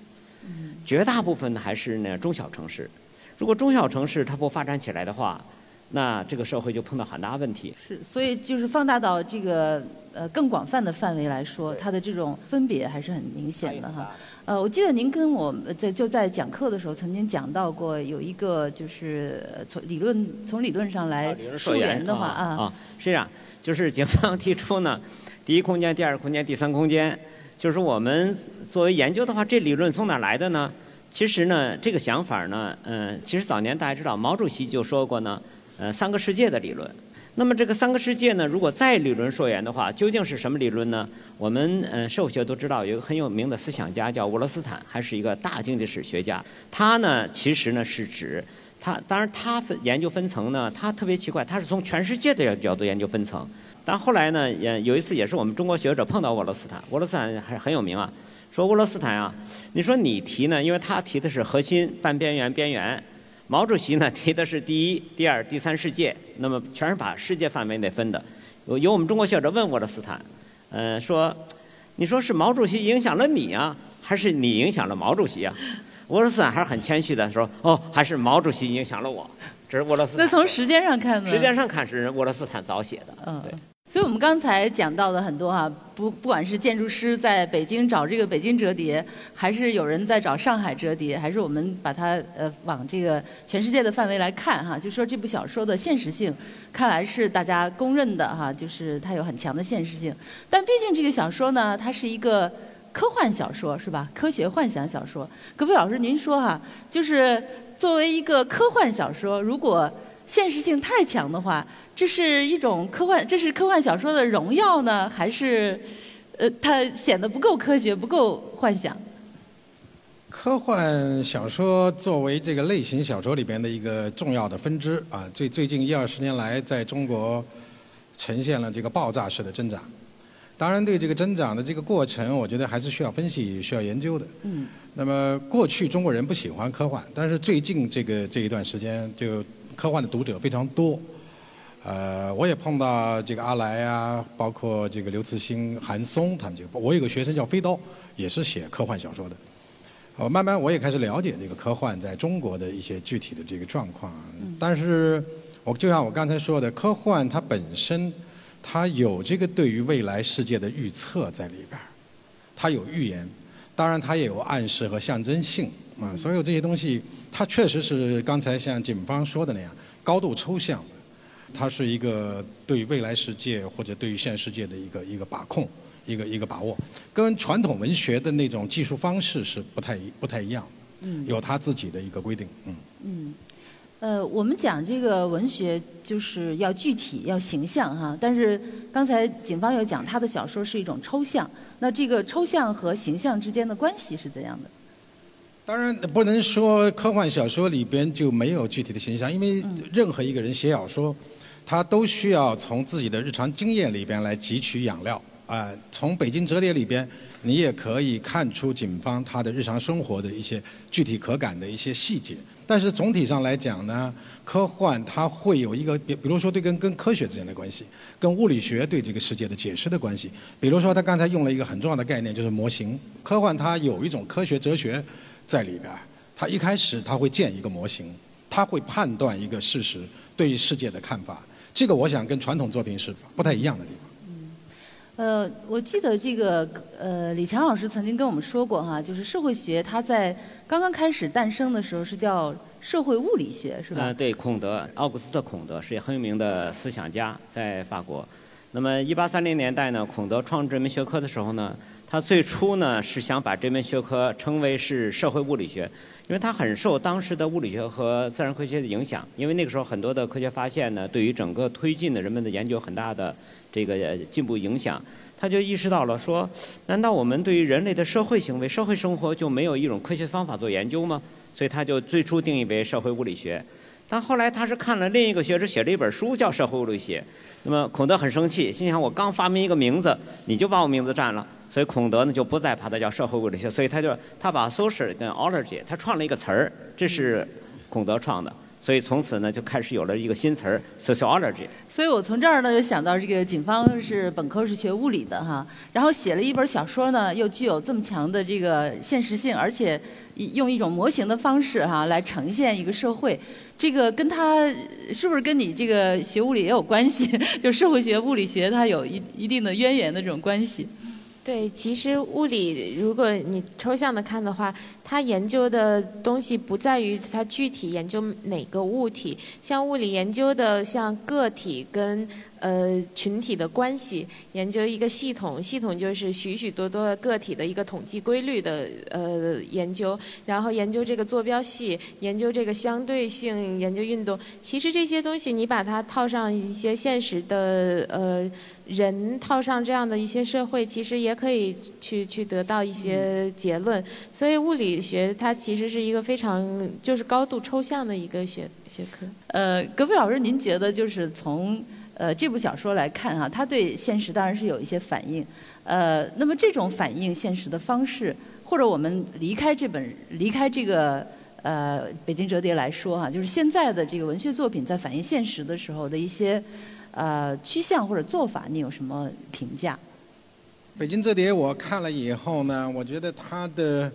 绝大部分呢还是呢中小城市。如果中小城市它不发展起来的话，那这个社会就碰到很大问题。是，所以就是放大到这个呃更广泛的范围来说，它的这种分别还是很明显的哈。呃，我记得您跟我们在就在讲课的时候曾经讲到过，有一个就是从理论从理论上来溯源的话啊啊，是这样。就是警方提出呢，(laughs) 第一空间、第二空间、第三空间，就是我们作为研究的话，这理论从哪来的呢？其实呢，这个想法呢，嗯，其实早年大家知道，毛主席就说过呢，呃，三个世界的理论。那么这个三个世界呢，如果再理论溯源的话，究竟是什么理论呢？我们呃社会学都知道，有一个很有名的思想家叫沃罗斯坦，还是一个大经济史学家。他呢，其实呢是指。他当然，他分研究分层呢，他特别奇怪，他是从全世界的角度研究分层。但后来呢，也有一次也是我们中国学者碰到沃罗斯坦，沃罗斯坦还是很有名啊。说沃罗斯坦啊，你说你提呢，因为他提的是核心、半边缘、边缘。毛主席呢提的是第一、第二、第三世界，那么全是把世界范围内分的。有有我们中国学者问沃罗斯坦，嗯，说，你说是毛主席影响了你啊，还是你影响了毛主席啊？沃罗斯坦还是很谦虚的说：“哦，还是毛主席影响了我。”这是沃罗斯坦。那从时间上看呢？时间上看是沃罗斯坦早写的。嗯，对。所以我们刚才讲到的很多哈，不不管是建筑师在北京找这个北京折叠，还是有人在找上海折叠，还是我们把它呃往这个全世界的范围来看哈，就说这部小说的现实性，看来是大家公认的哈，就是它有很强的现实性。但毕竟这个小说呢，它是一个。科幻小说是吧？科学幻想小说，葛飞老师，您说哈，就是作为一个科幻小说，如果现实性太强的话，这是一种科幻，这是科幻小说的荣耀呢，还是呃，它显得不够科学，不够幻想？科幻小说作为这个类型小说里边的一个重要的分支啊，最最近一二十年来，在中国呈现了这个爆炸式的增长。当然，对这个增长的这个过程，我觉得还是需要分析、需要研究的。嗯。那么，过去中国人不喜欢科幻，但是最近这个这一段时间，就科幻的读者非常多。呃，我也碰到这个阿来啊，包括这个刘慈欣、韩松他们这个。我有个学生叫飞刀，也是写科幻小说的。我慢慢我也开始了解这个科幻在中国的一些具体的这个状况。嗯。但是，我就像我刚才说的，科幻它本身。它有这个对于未来世界的预测在里边儿，它有预言，当然他也有暗示和象征性啊。所有这些东西，它确实是刚才像警方说的那样，高度抽象的。它是一个对于未来世界或者对于现世界的一个一个把控，一个一个把握，跟传统文学的那种技术方式是不太不太一样，有他自己的一个规定，嗯。嗯。呃，我们讲这个文学就是要具体、要形象哈。但是刚才警方有讲，他的小说是一种抽象。那这个抽象和形象之间的关系是怎样的？当然不能说科幻小说里边就没有具体的形象，因为任何一个人写小说，他都需要从自己的日常经验里边来汲取养料啊。从北京折叠里边，你也可以看出警方他的日常生活的一些具体可感的一些细节。但是总体上来讲呢，科幻它会有一个，比比如说对跟跟科学之间的关系，跟物理学对这个世界的解释的关系。比如说他刚才用了一个很重要的概念，就是模型。科幻它有一种科学哲学在里边儿，它一开始它会建一个模型，它会判断一个事实对于世界的看法。这个我想跟传统作品是不太一样的地方。呃，我记得这个呃，李强老师曾经跟我们说过哈，就是社会学它在刚刚开始诞生的时候是叫社会物理学，是吧？呃，对，孔德，奥古斯特·孔德是很有名的思想家，在法国。那么一八三零年代呢，孔德创这门学科的时候呢，他最初呢是想把这门学科称为是社会物理学，因为他很受当时的物理学和自然科学的影响。因为那个时候很多的科学发现呢，对于整个推进的人们的研究很大的这个进步影响。他就意识到了说，难道我们对于人类的社会行为、社会生活就没有一种科学方法做研究吗？所以他就最初定义为社会物理学。但后来他是看了另一个学者写了一本书叫《社会物理学》，那么孔德很生气，心想我刚发明一个名字，你就把我名字占了，所以孔德呢就不再把它叫社会物理学，所以他就他把 social 跟 ology 他创了一个词儿，这是孔德创的。所以从此呢，就开始有了一个新词儿 sociology。所以我从这儿呢，就想到这个警方是本科是学物理的哈，然后写了一本小说呢，又具有这么强的这个现实性，而且用一种模型的方式哈来呈现一个社会，这个跟他是不是跟你这个学物理也有关系？(laughs) 就社会学、物理学它有一一定的渊源的这种关系。对，其实物理，如果你抽象的看的话，它研究的东西不在于它具体研究哪个物体，像物理研究的像个体跟。呃，群体的关系，研究一个系统，系统就是许许多多的个体的一个统计规律的呃研究，然后研究这个坐标系，研究这个相对性，研究运动。其实这些东西你把它套上一些现实的呃人，套上这样的一些社会，其实也可以去去得到一些结论。所以物理学它其实是一个非常就是高度抽象的一个学学科。呃，葛飞老师，您觉得就是从。呃，这部小说来看哈，它对现实当然是有一些反应。呃，那么这种反映现实的方式，或者我们离开这本离开这个呃北京折叠来说哈，就是现在的这个文学作品在反映现实的时候的一些呃趋向或者做法，你有什么评价？北京折叠我看了以后呢，我觉得它的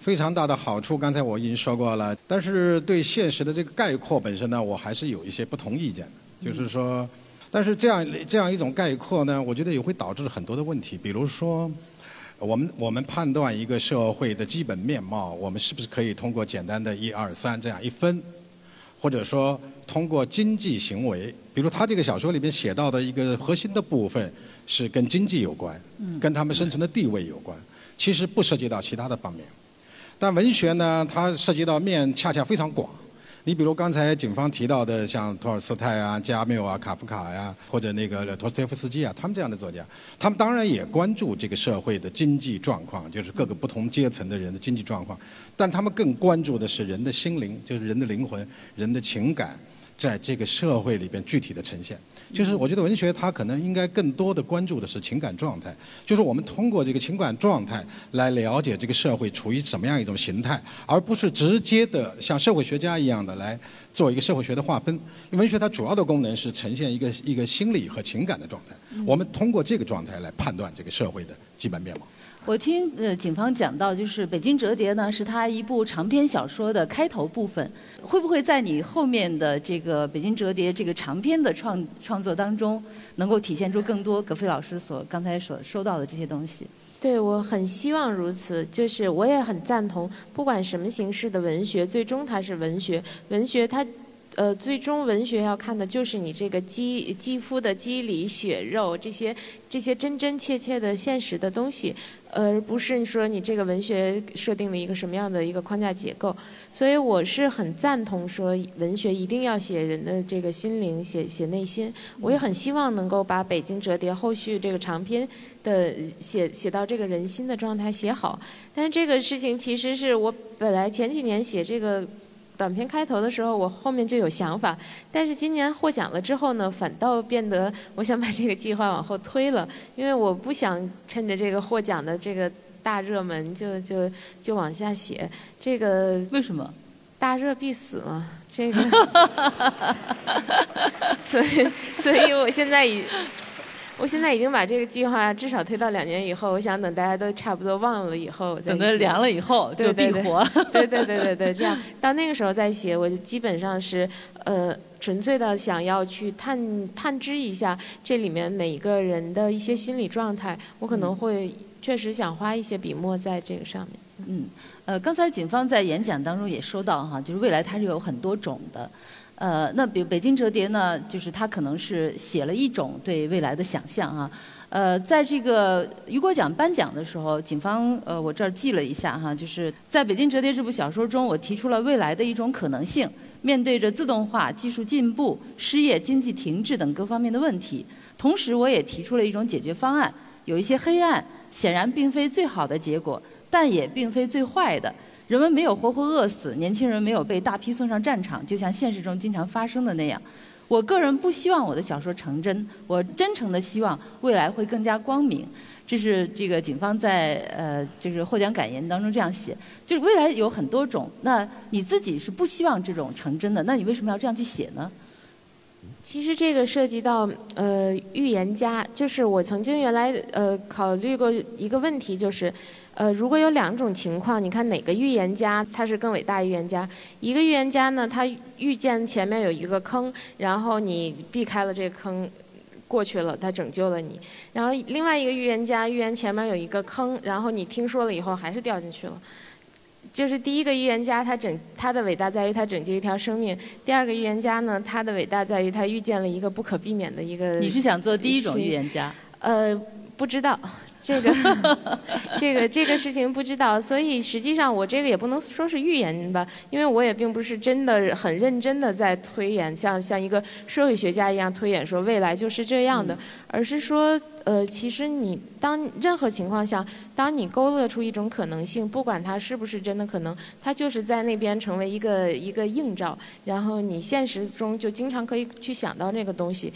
非常大的好处，刚才我已经说过了。但是对现实的这个概括本身呢，我还是有一些不同意见的。就是说，但是这样这样一种概括呢，我觉得也会导致很多的问题。比如说，我们我们判断一个社会的基本面貌，我们是不是可以通过简单的一二三这样一分，或者说通过经济行为，比如他这个小说里面写到的一个核心的部分是跟经济有关，跟他们生存的地位有关，其实不涉及到其他的方面。但文学呢，它涉及到面恰恰非常广。你比如刚才警方提到的，像托尔斯泰啊、加缪啊、卡夫卡呀，或者那个托斯泰夫斯基啊，他们这样的作家，他们当然也关注这个社会的经济状况，就是各个不同阶层的人的经济状况，但他们更关注的是人的心灵，就是人的灵魂、人的情感，在这个社会里边具体的呈现。就是我觉得文学它可能应该更多的关注的是情感状态，就是我们通过这个情感状态来了解这个社会处于什么样一种形态，而不是直接的像社会学家一样的来做一个社会学的划分。文学它主要的功能是呈现一个一个心理和情感的状态，我们通过这个状态来判断这个社会的基本面貌。我听呃警方讲到，就是《北京折叠》呢是他一部长篇小说的开头部分，会不会在你后面的这个《北京折叠》这个长篇的创创作当中，能够体现出更多葛飞老师所刚才所说到的这些东西？对，我很希望如此，就是我也很赞同，不管什么形式的文学，最终它是文学，文学它。呃，最终文学要看的就是你这个肌肌肤的肌理、血肉这些这些真真切切的现实的东西，而不是说你这个文学设定了一个什么样的一个框架结构。所以我是很赞同说文学一定要写人的这个心灵，写写内心。我也很希望能够把《北京折叠》后续这个长篇的写写到这个人心的状态写好。但是这个事情其实是我本来前几年写这个。短片开头的时候，我后面就有想法，但是今年获奖了之后呢，反倒变得我想把这个计划往后推了，因为我不想趁着这个获奖的这个大热门就就就往下写。这个为什么？大热必死嘛，这个。(laughs) 所以，所以我现在已。我现在已经把这个计划至少推到两年以后，我想等大家都差不多忘了以后再等它凉了以后就必活。(laughs) 对对对对对，这样到那个时候再写，我就基本上是呃纯粹的想要去探探知一下这里面每一个人的一些心理状态，我可能会确实想花一些笔墨在这个上面。嗯，呃，刚才警方在演讲当中也说到哈，就是未来它是有很多种的。呃，那比如北京折叠呢，就是他可能是写了一种对未来的想象啊。呃，在这个雨果奖颁奖的时候，警方呃，我这儿记了一下哈，就是在北京折叠这部小说中，我提出了未来的一种可能性。面对着自动化、技术进步、失业、经济停滞等各方面的问题，同时我也提出了一种解决方案。有一些黑暗，显然并非最好的结果，但也并非最坏的。人们没有活活饿死，年轻人没有被大批送上战场，就像现实中经常发生的那样。我个人不希望我的小说成真，我真诚的希望未来会更加光明。这是这个警方在呃，就是获奖感言当中这样写，就是未来有很多种。那你自己是不希望这种成真的，那你为什么要这样去写呢？其实这个涉及到呃预言家，就是我曾经原来呃考虑过一个问题，就是呃如果有两种情况，你看哪个预言家他是更伟大预言家？一个预言家呢，他预见前面有一个坑，然后你避开了这个坑。过去了，他拯救了你。然后另外一个预言家预言前面有一个坑，然后你听说了以后还是掉进去了。就是第一个预言家，他拯他的伟大在于他拯救一条生命；第二个预言家呢，他的伟大在于他遇见了一个不可避免的一个。你是想做第一种预言家？呃，不知道。这个，这个，这个事情不知道，所以实际上我这个也不能说是预言吧，因为我也并不是真的很认真的在推演，像像一个社会学家一样推演说未来就是这样的，而是说，呃，其实你当任何情况下，当你勾勒出一种可能性，不管它是不是真的可能，它就是在那边成为一个一个映照，然后你现实中就经常可以去想到那个东西。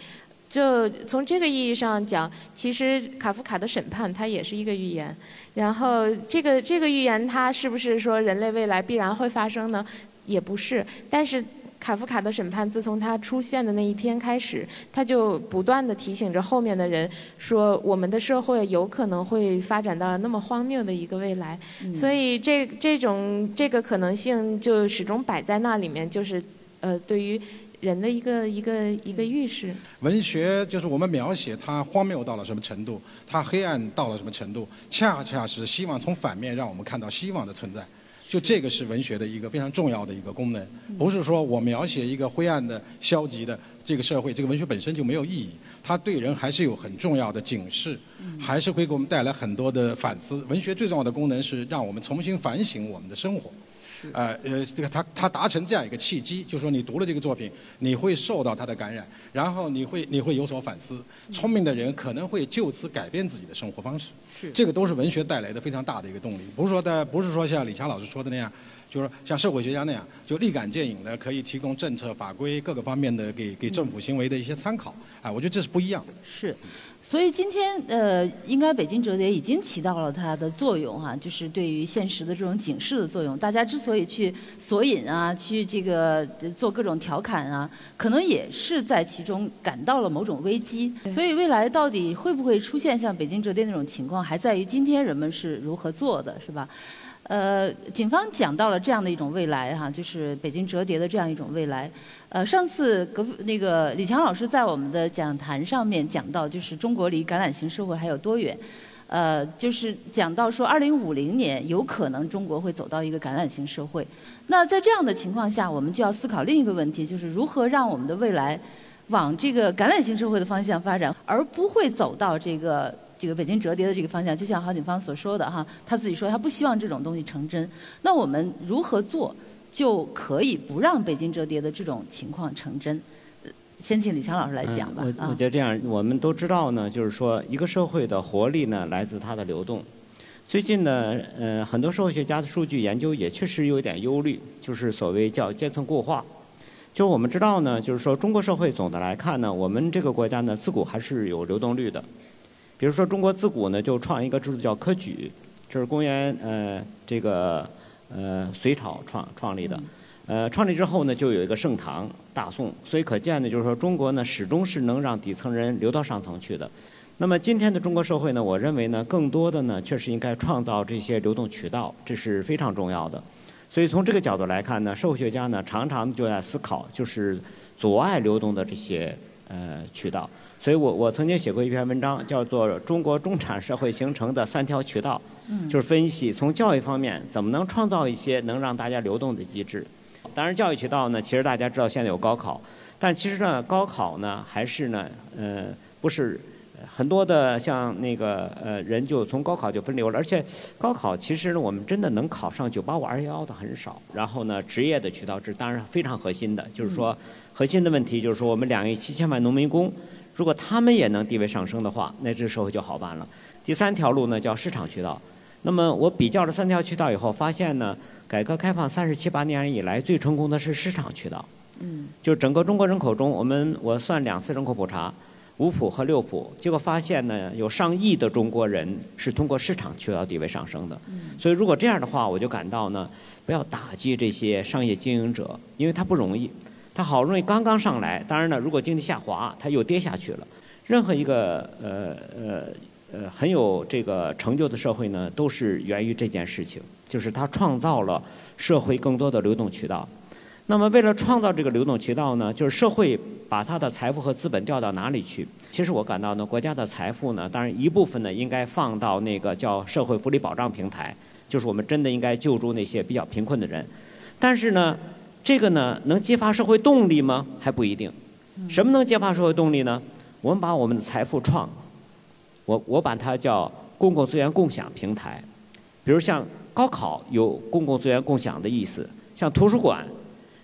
就从这个意义上讲，其实卡夫卡的审判它也是一个预言。然后这个这个预言它是不是说人类未来必然会发生呢？也不是。但是卡夫卡的审判自从它出现的那一天开始，它就不断的提醒着后面的人说，我们的社会有可能会发展到那么荒谬的一个未来。所以这这种这个可能性就始终摆在那里面，就是呃对于。人的一个一个一个预示。文学就是我们描写它荒谬到了什么程度，它黑暗到了什么程度，恰恰是希望从反面让我们看到希望的存在。就这个是文学的一个非常重要的一个功能，不是说我描写一个灰暗的、消极的这个社会，这个文学本身就没有意义。它对人还是有很重要的警示，还是会给我们带来很多的反思。文学最重要的功能是让我们重新反省我们的生活。呃呃，这个他他达成这样一个契机，就是说你读了这个作品，你会受到他的感染，然后你会你会有所反思。聪明的人可能会就此改变自己的生活方式。是，这个都是文学带来的非常大的一个动力。不是说的，不是说像李强老师说的那样，就是像社会学家那样，就立竿见影的可以提供政策法规各个方面的给给政府行为的一些参考。啊，我觉得这是不一样的。是。所以今天，呃，应该北京折叠已经起到了它的作用哈，就是对于现实的这种警示的作用。大家之所以去索引啊，去这个做各种调侃啊，可能也是在其中感到了某种危机。所以未来到底会不会出现像北京折叠那种情况，还在于今天人们是如何做的，是吧？呃，警方讲到了这样的一种未来哈，就是北京折叠的这样一种未来。呃，上次格那个李强老师在我们的讲坛上面讲到，就是中国离橄榄型社会还有多远？呃，就是讲到说，二零五零年有可能中国会走到一个橄榄型社会。那在这样的情况下，我们就要思考另一个问题，就是如何让我们的未来往这个橄榄型社会的方向发展，而不会走到这个。这个北京折叠的这个方向，就像郝景芳所说的哈，他自己说他不希望这种东西成真。那我们如何做，就可以不让北京折叠的这种情况成真？先请李强老师来讲吧。我我觉得这样，我们都知道呢，就是说一个社会的活力呢，来自它的流动。最近呢，呃，很多社会学家的数据研究也确实有一点忧虑，就是所谓叫阶层固化。就我们知道呢，就是说中国社会总的来看呢，我们这个国家呢，自古还是有流动率的。比如说，中国自古呢就创一个制度叫科举，这是公元呃这个呃隋朝创创立的，呃创立之后呢就有一个盛唐大宋，所以可见呢就是说中国呢始终是能让底层人流到上层去的。那么今天的中国社会呢，我认为呢更多的呢确实应该创造这些流动渠道，这是非常重要的。所以从这个角度来看呢，社会学家呢常常就在思考，就是阻碍流动的这些呃渠道。所以我我曾经写过一篇文章，叫做《中国中产社会形成的三条渠道》，就是分析从教育方面怎么能创造一些能让大家流动的机制。当然，教育渠道呢，其实大家知道现在有高考，但其实呢，高考呢还是呢，呃，不是很多的像那个呃人就从高考就分流了，而且高考其实呢，我们真的能考上九八五二幺幺的很少。然后呢，职业的渠道这当然非常核心的，就是说核心的问题就是说我们两亿七千万农民工，如果他们也能地位上升的话，那这社会就好办了。第三条路呢叫市场渠道。那么我比较了三条渠道以后，发现呢，改革开放三十七八年以来最成功的是市场渠道。嗯。就整个中国人口中，我们我算两次人口普查，五普和六普，结果发现呢，有上亿的中国人是通过市场渠道地位上升的。嗯。所以如果这样的话，我就感到呢，不要打击这些商业经营者，因为他不容易，他好容易刚刚上来，当然呢，如果经济下滑，他又跌下去了。任何一个呃呃。呃，很有这个成就的社会呢，都是源于这件事情，就是它创造了社会更多的流动渠道。那么，为了创造这个流动渠道呢，就是社会把它的财富和资本调到哪里去？其实我感到呢，国家的财富呢，当然一部分呢应该放到那个叫社会福利保障平台，就是我们真的应该救助那些比较贫困的人。但是呢，这个呢能激发社会动力吗？还不一定。什么能激发社会动力呢？我们把我们的财富创。我我把它叫公共资源共享平台，比如像高考有公共资源共享的意思，像图书馆，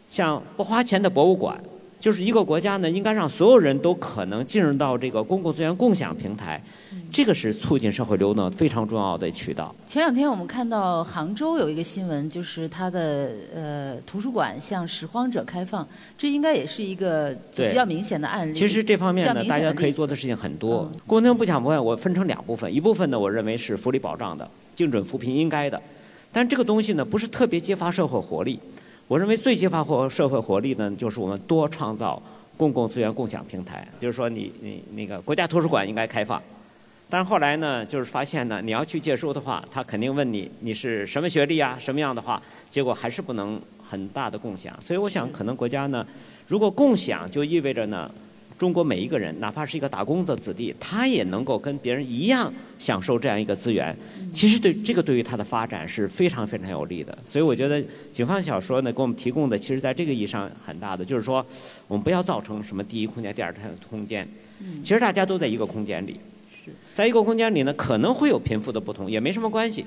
像不花钱的博物馆，就是一个国家呢应该让所有人都可能进入到这个公共资源共享平台。这个是促进社会流动非常重要的渠道。前两天我们看到杭州有一个新闻，就是它的呃图书馆向拾荒者开放，这应该也是一个比较明显的案例。其实这方面呢，大家可以做的事情很多。公共不享部分我分成两部分，一部分呢我认为是福利保障的，精准扶贫应该的，但这个东西呢不是特别激发社会活力。我认为最激发活社会活力呢，就是我们多创造公共资源共享平台，比如说你你那个国家图书馆应该开放。但是后来呢，就是发现呢，你要去借书的话，他肯定问你你是什么学历啊，什么样的话，结果还是不能很大的共享。所以我想，可能国家呢，如果共享，就意味着呢，中国每一个人，哪怕是一个打工的子弟，他也能够跟别人一样享受这样一个资源。其实对这个对于他的发展是非常非常有利的。所以我觉得警方小说呢，给我们提供的，其实在这个意义上很大的，就是说，我们不要造成什么第一空间、第二空间。其实大家都在一个空间里。在一个空间里呢，可能会有贫富的不同，也没什么关系。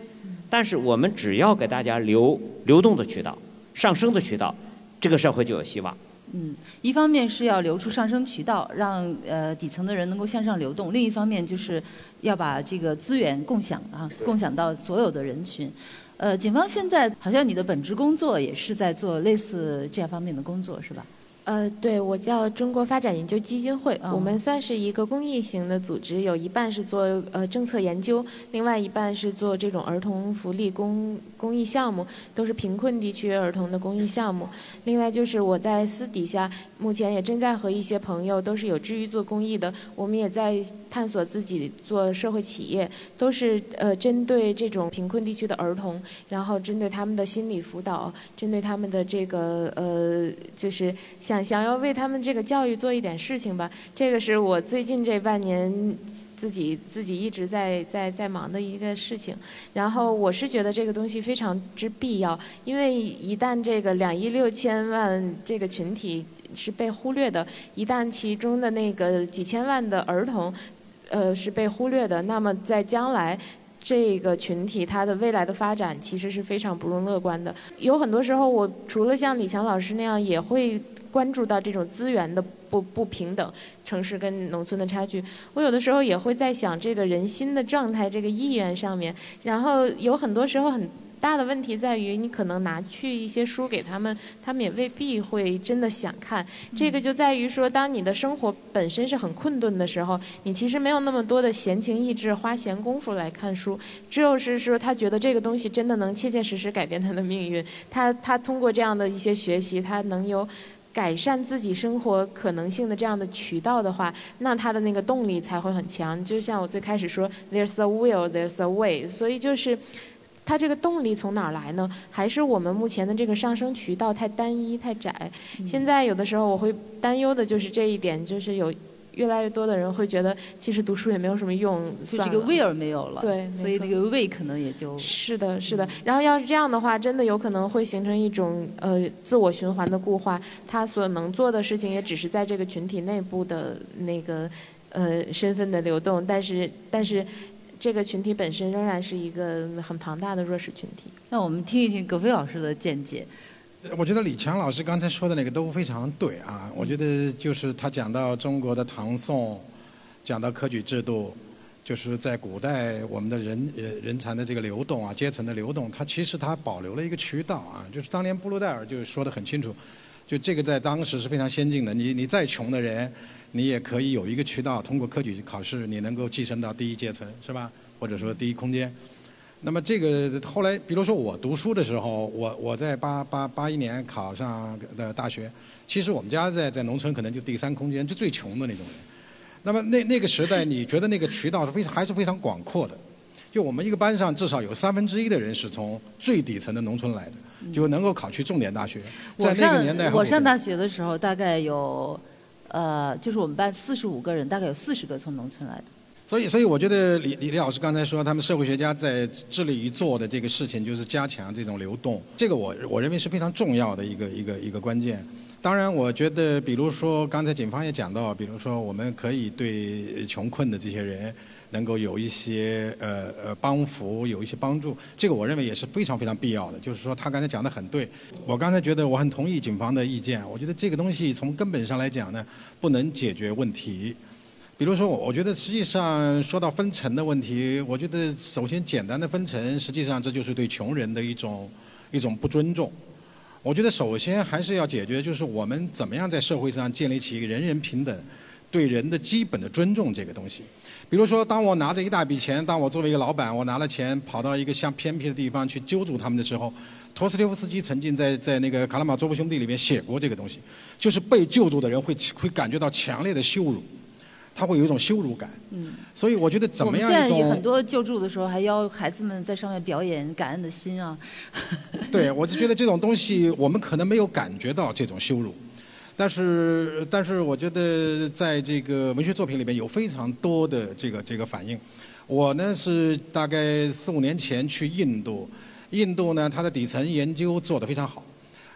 但是我们只要给大家留流动的渠道、上升的渠道，这个社会就有希望。嗯，一方面是要留出上升渠道，让呃底层的人能够向上流动；另一方面就是要把这个资源共享啊，共享到所有的人群。呃，警方现在好像你的本职工作也是在做类似这样方面的工作，是吧？呃，对，我叫中国发展研究基金会，我们算是一个公益型的组织，有一半是做呃政策研究，另外一半是做这种儿童福利公公益项目，都是贫困地区儿童的公益项目。另外就是我在私底下，目前也正在和一些朋友，都是有志于做公益的，我们也在探索自己做社会企业，都是呃针对这种贫困地区的儿童，然后针对他们的心理辅导，针对他们的这个呃就是像。想要为他们这个教育做一点事情吧，这个是我最近这半年自己自己一直在在在忙的一个事情。然后我是觉得这个东西非常之必要，因为一旦这个两亿六千万这个群体是被忽略的，一旦其中的那个几千万的儿童，呃是被忽略的，那么在将来。这个群体它的未来的发展其实是非常不容乐观的。有很多时候，我除了像李强老师那样，也会关注到这种资源的不不平等，城市跟农村的差距。我有的时候也会在想这个人心的状态，这个意愿上面。然后有很多时候很。大的问题在于，你可能拿去一些书给他们，他们也未必会真的想看。这个就在于说，当你的生活本身是很困顿的时候，你其实没有那么多的闲情逸致、花闲工夫来看书。只有是说，他觉得这个东西真的能切切实实改变他的命运，他他通过这样的一些学习，他能有改善自己生活可能性的这样的渠道的话，那他的那个动力才会很强。就像我最开始说，There's a will, there's a way。所以就是。它这个动力从哪儿来呢？还是我们目前的这个上升渠道太单一、太窄？现在有的时候我会担忧的就是这一点，就是有越来越多的人会觉得，其实读书也没有什么用，就这个味儿没有了，对，所以那个味可能也就是的，是的。然后要是这样的话，真的有可能会形成一种呃自我循环的固化，他所能做的事情也只是在这个群体内部的那个呃身份的流动，但是但是这个群体本身仍然是一个很庞大的弱势群体。那我们听一听葛飞老师的见解。我觉得李强老师刚才说的那个都非常对啊！我觉得就是他讲到中国的唐宋，讲到科举制度，就是在古代我们的人人人才的这个流动啊，阶层的流动，它其实它保留了一个渠道啊。就是当年布鲁代尔就说的很清楚，就这个在当时是非常先进的。你你再穷的人，你也可以有一个渠道，通过科举考试，你能够晋升到第一阶层，是吧？或者说第一空间。那么这个后来，比如说我读书的时候，我我在八八八一年考上的大学，其实我们家在在农村可能就第三空间，就最穷的那种人。那么那那个时代，你觉得那个渠道是非常还是非常广阔的？就我们一个班上至少有三分之一的人是从最底层的农村来的，就能够考去重点大学。在那个年代，我上大学的时候大概有，呃，就是我们班四十五个人，大概有四十个从农村来的。所以，所以我觉得李李李老师刚才说，他们社会学家在致力于做的这个事情，就是加强这种流动。这个我我认为是非常重要的一个一个一个关键。当然，我觉得，比如说刚才警方也讲到，比如说我们可以对穷困的这些人能够有一些呃呃帮扶，有一些帮助。这个我认为也是非常非常必要的。就是说，他刚才讲的很对。我刚才觉得我很同意警方的意见。我觉得这个东西从根本上来讲呢，不能解决问题。比如说，我我觉得实际上说到分层的问题，我觉得首先简单的分层，实际上这就是对穷人的一种一种不尊重。我觉得首先还是要解决，就是我们怎么样在社会上建立起一个人人平等、对人的基本的尊重这个东西。比如说，当我拿着一大笔钱，当我作为一个老板，我拿了钱跑到一个像偏僻的地方去揪住他们的时候，托斯托夫斯基曾经在在那个《卡拉马佐夫兄弟》里面写过这个东西，就是被救助的人会会感觉到强烈的羞辱。他会有一种羞辱感，嗯，所以我觉得怎么样一种很多救助的时候还要孩子们在上面表演感恩的心啊。(laughs) 对，我就觉得这种东西我们可能没有感觉到这种羞辱，但是但是我觉得在这个文学作品里面有非常多的这个这个反应。我呢是大概四五年前去印度，印度呢它的底层研究做得非常好。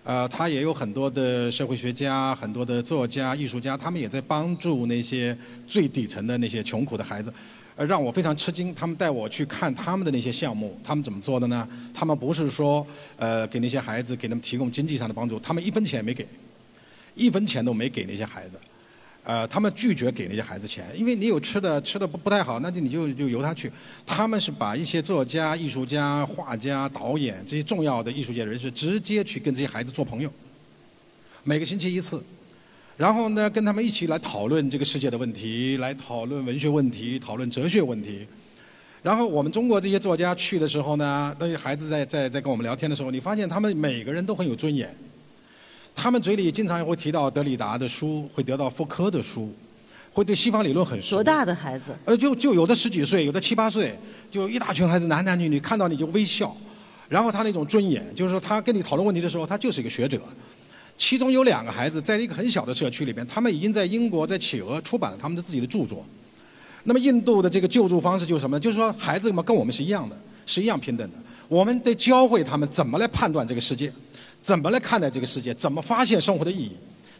呃，他也有很多的社会学家、很多的作家、艺术家，他们也在帮助那些最底层的那些穷苦的孩子，呃，让我非常吃惊。他们带我去看他们的那些项目，他们怎么做的呢？他们不是说呃给那些孩子给他们提供经济上的帮助，他们一分钱没给，一分钱都没给那些孩子。呃，他们拒绝给那些孩子钱，因为你有吃的，吃的不不太好，那就你就就由他去。他们是把一些作家、艺术家、画家、导演这些重要的艺术界人士直接去跟这些孩子做朋友，每个星期一次，然后呢，跟他们一起来讨论这个世界的问题，来讨论文学问题，讨论哲学问题。然后我们中国这些作家去的时候呢，那些孩子在在在跟我们聊天的时候，你发现他们每个人都很有尊严。他们嘴里经常会提到德里达的书，会得到福柯的书，会对西方理论很熟。多大的孩子？呃，就就有的十几岁，有的七八岁，就一大群孩子，男男女女，看到你就微笑，然后他那种尊严，就是说他跟你讨论问题的时候，他就是一个学者。其中有两个孩子在一个很小的社区里边，他们已经在英国在企鹅出版了他们的自己的著作。那么印度的这个救助方式就是什么？就是说孩子们跟我们是一样的，是一样平等的。我们得教会他们怎么来判断这个世界。怎么来看待这个世界？怎么发现生活的意义？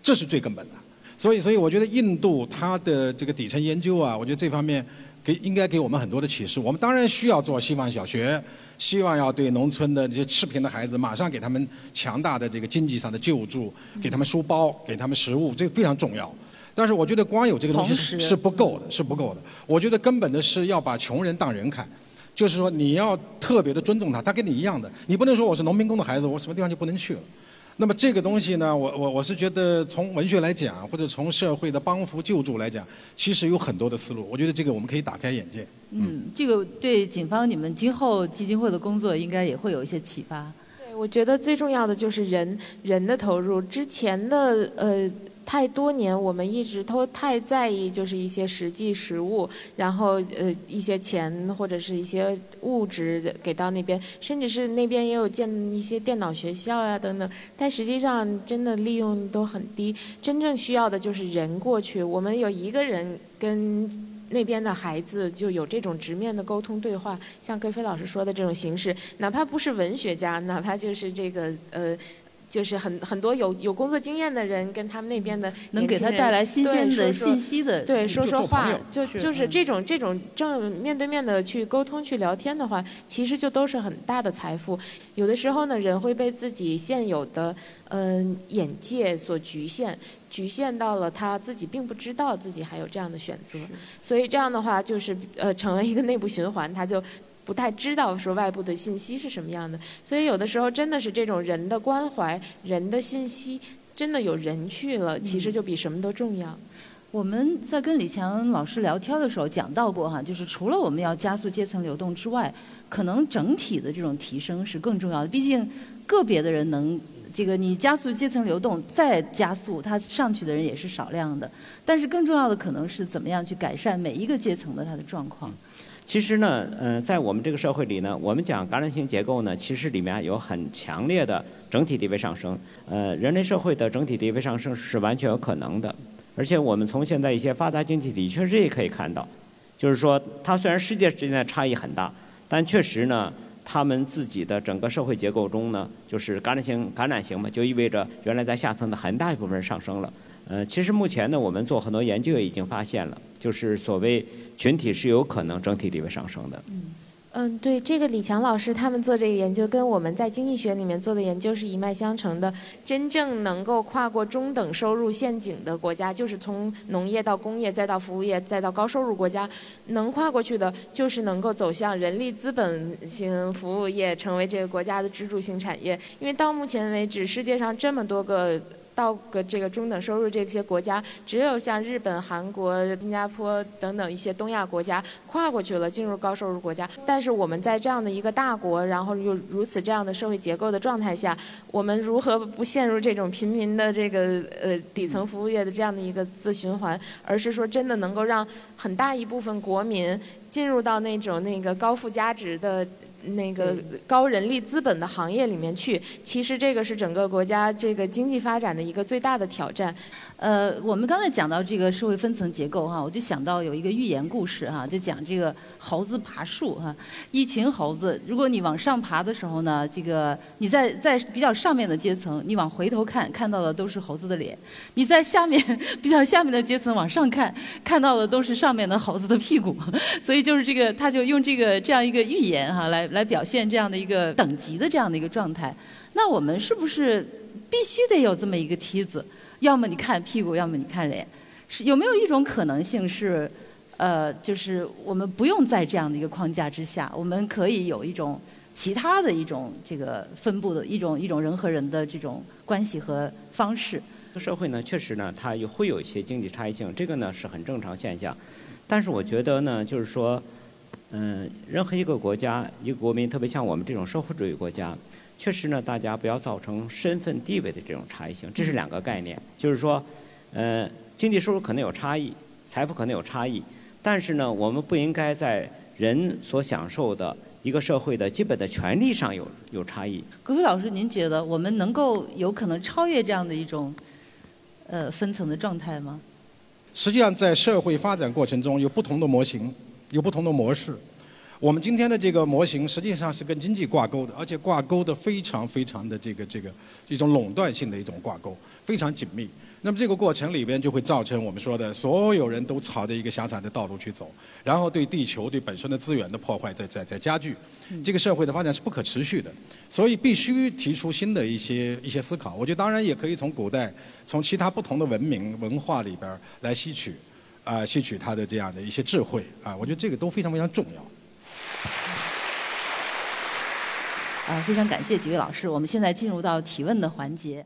这是最根本的。所以，所以我觉得印度它的这个底层研究啊，我觉得这方面给应该给我们很多的启示。我们当然需要做希望小学，希望要对农村的这些赤贫的孩子，马上给他们强大的这个经济上的救助，给他们书包，给他们食物，这个非常重要。但是，我觉得光有这个东西是是不够的，是不够的。我觉得根本的是要把穷人当人看。就是说，你要特别的尊重他，他跟你一样的，你不能说我是农民工的孩子，我什么地方就不能去了。那么这个东西呢，我我我是觉得从文学来讲，或者从社会的帮扶救助来讲，其实有很多的思路。我觉得这个我们可以打开眼界。嗯，这个对警方你们今后基金会的工作应该也会有一些启发。对，我觉得最重要的就是人人的投入。之前的呃。太多年，我们一直都太在意就是一些实际实物，然后呃一些钱或者是一些物质给到那边，甚至是那边也有建一些电脑学校呀等等，但实际上真的利用都很低。真正需要的就是人过去，我们有一个人跟。那边的孩子就有这种直面的沟通对话，像格飞老师说的这种形式，哪怕不是文学家，哪怕就是这个呃。就是很很多有有工作经验的人跟他们那边的能给他带来新鲜的信息的，对说说话，就就是这种这种正面对面的去沟通去聊天的话，其实就都是很大的财富。有的时候呢，人会被自己现有的嗯眼界所局限，局限到了他自己并不知道自己还有这样的选择，所以这样的话就是呃成了一个内部循环，他就。不太知道说外部的信息是什么样的，所以有的时候真的是这种人的关怀、人的信息，真的有人去了，其实就比什么都重要。我们在跟李强老师聊天的时候讲到过哈，就是除了我们要加速阶层流动之外，可能整体的这种提升是更重要的。毕竟个别的人能这个你加速阶层流动再加速，他上去的人也是少量的。但是更重要的可能是怎么样去改善每一个阶层的他的状况。其实呢，嗯，在我们这个社会里呢，我们讲感染性结构呢，其实里面有很强烈的整体地位上升。呃，人类社会的整体地位上升是完全有可能的。而且我们从现在一些发达经济体确实也可以看到，就是说，它虽然世界之间的差异很大，但确实呢，他们自己的整个社会结构中呢，就是感染性感染型嘛，就意味着原来在下层的很大一部分人上升了。呃，其实目前呢，我们做很多研究也已经发现了，就是所谓群体是有可能整体地位上升的。嗯，嗯，对，这个李强老师他们做这个研究，跟我们在经济学里面做的研究是一脉相承的。真正能够跨过中等收入陷阱的国家，就是从农业到工业，再到服务业，再到高收入国家，能跨过去的，就是能够走向人力资本型服务业，成为这个国家的支柱性产业。因为到目前为止，世界上这么多个。到个这个中等收入这些国家，只有像日本、韩国、新加坡等等一些东亚国家跨过去了，进入高收入国家。但是我们在这样的一个大国，然后又如此这样的社会结构的状态下，我们如何不陷入这种平民的这个呃底层服务业的这样的一个自循环，而是说真的能够让很大一部分国民进入到那种那个高附加值的。那个高人力资本的行业里面去，其实这个是整个国家这个经济发展的一个最大的挑战。呃，我们刚才讲到这个社会分层结构哈，我就想到有一个寓言故事哈，就讲这个猴子爬树哈，一群猴子，如果你往上爬的时候呢，这个你在在比较上面的阶层，你往回头看，看到的都是猴子的脸；你在下面 (laughs) 比较下面的阶层往上看，看到的都是上面的猴子的屁股。所以就是这个，他就用这个这样一个寓言哈，来来表现这样的一个等级的这样的一个状态。那我们是不是必须得有这么一个梯子？要么你看屁股，要么你看脸，是有没有一种可能性是，呃，就是我们不用在这样的一个框架之下，我们可以有一种其他的一种这个分布的一种一种人和人的这种关系和方式。社会呢，确实呢，它有会有一些经济差异性，这个呢是很正常现象。但是我觉得呢，就是说，嗯，任何一个国家一个国民，特别像我们这种社会主义国家。确实呢，大家不要造成身份地位的这种差异性，这是两个概念。就是说，呃，经济收入可能有差异，财富可能有差异，但是呢，我们不应该在人所享受的一个社会的基本的权利上有有差异。葛飞老师，您觉得我们能够有可能超越这样的一种呃分层的状态吗？实际上，在社会发展过程中，有不同的模型，有不同的模式。我们今天的这个模型实际上是跟经济挂钩的，而且挂钩的非常非常的这个这个一种垄断性的一种挂钩，非常紧密。那么这个过程里边就会造成我们说的所有人都朝着一个狭窄的道路去走，然后对地球对本身的资源的破坏在在在加剧，这个社会的发展是不可持续的，所以必须提出新的一些一些思考。我觉得当然也可以从古代从其他不同的文明文化里边来吸取，啊吸取他的这样的一些智慧啊，我觉得这个都非常非常重要。啊，非常感谢几位老师。我们现在进入到提问的环节。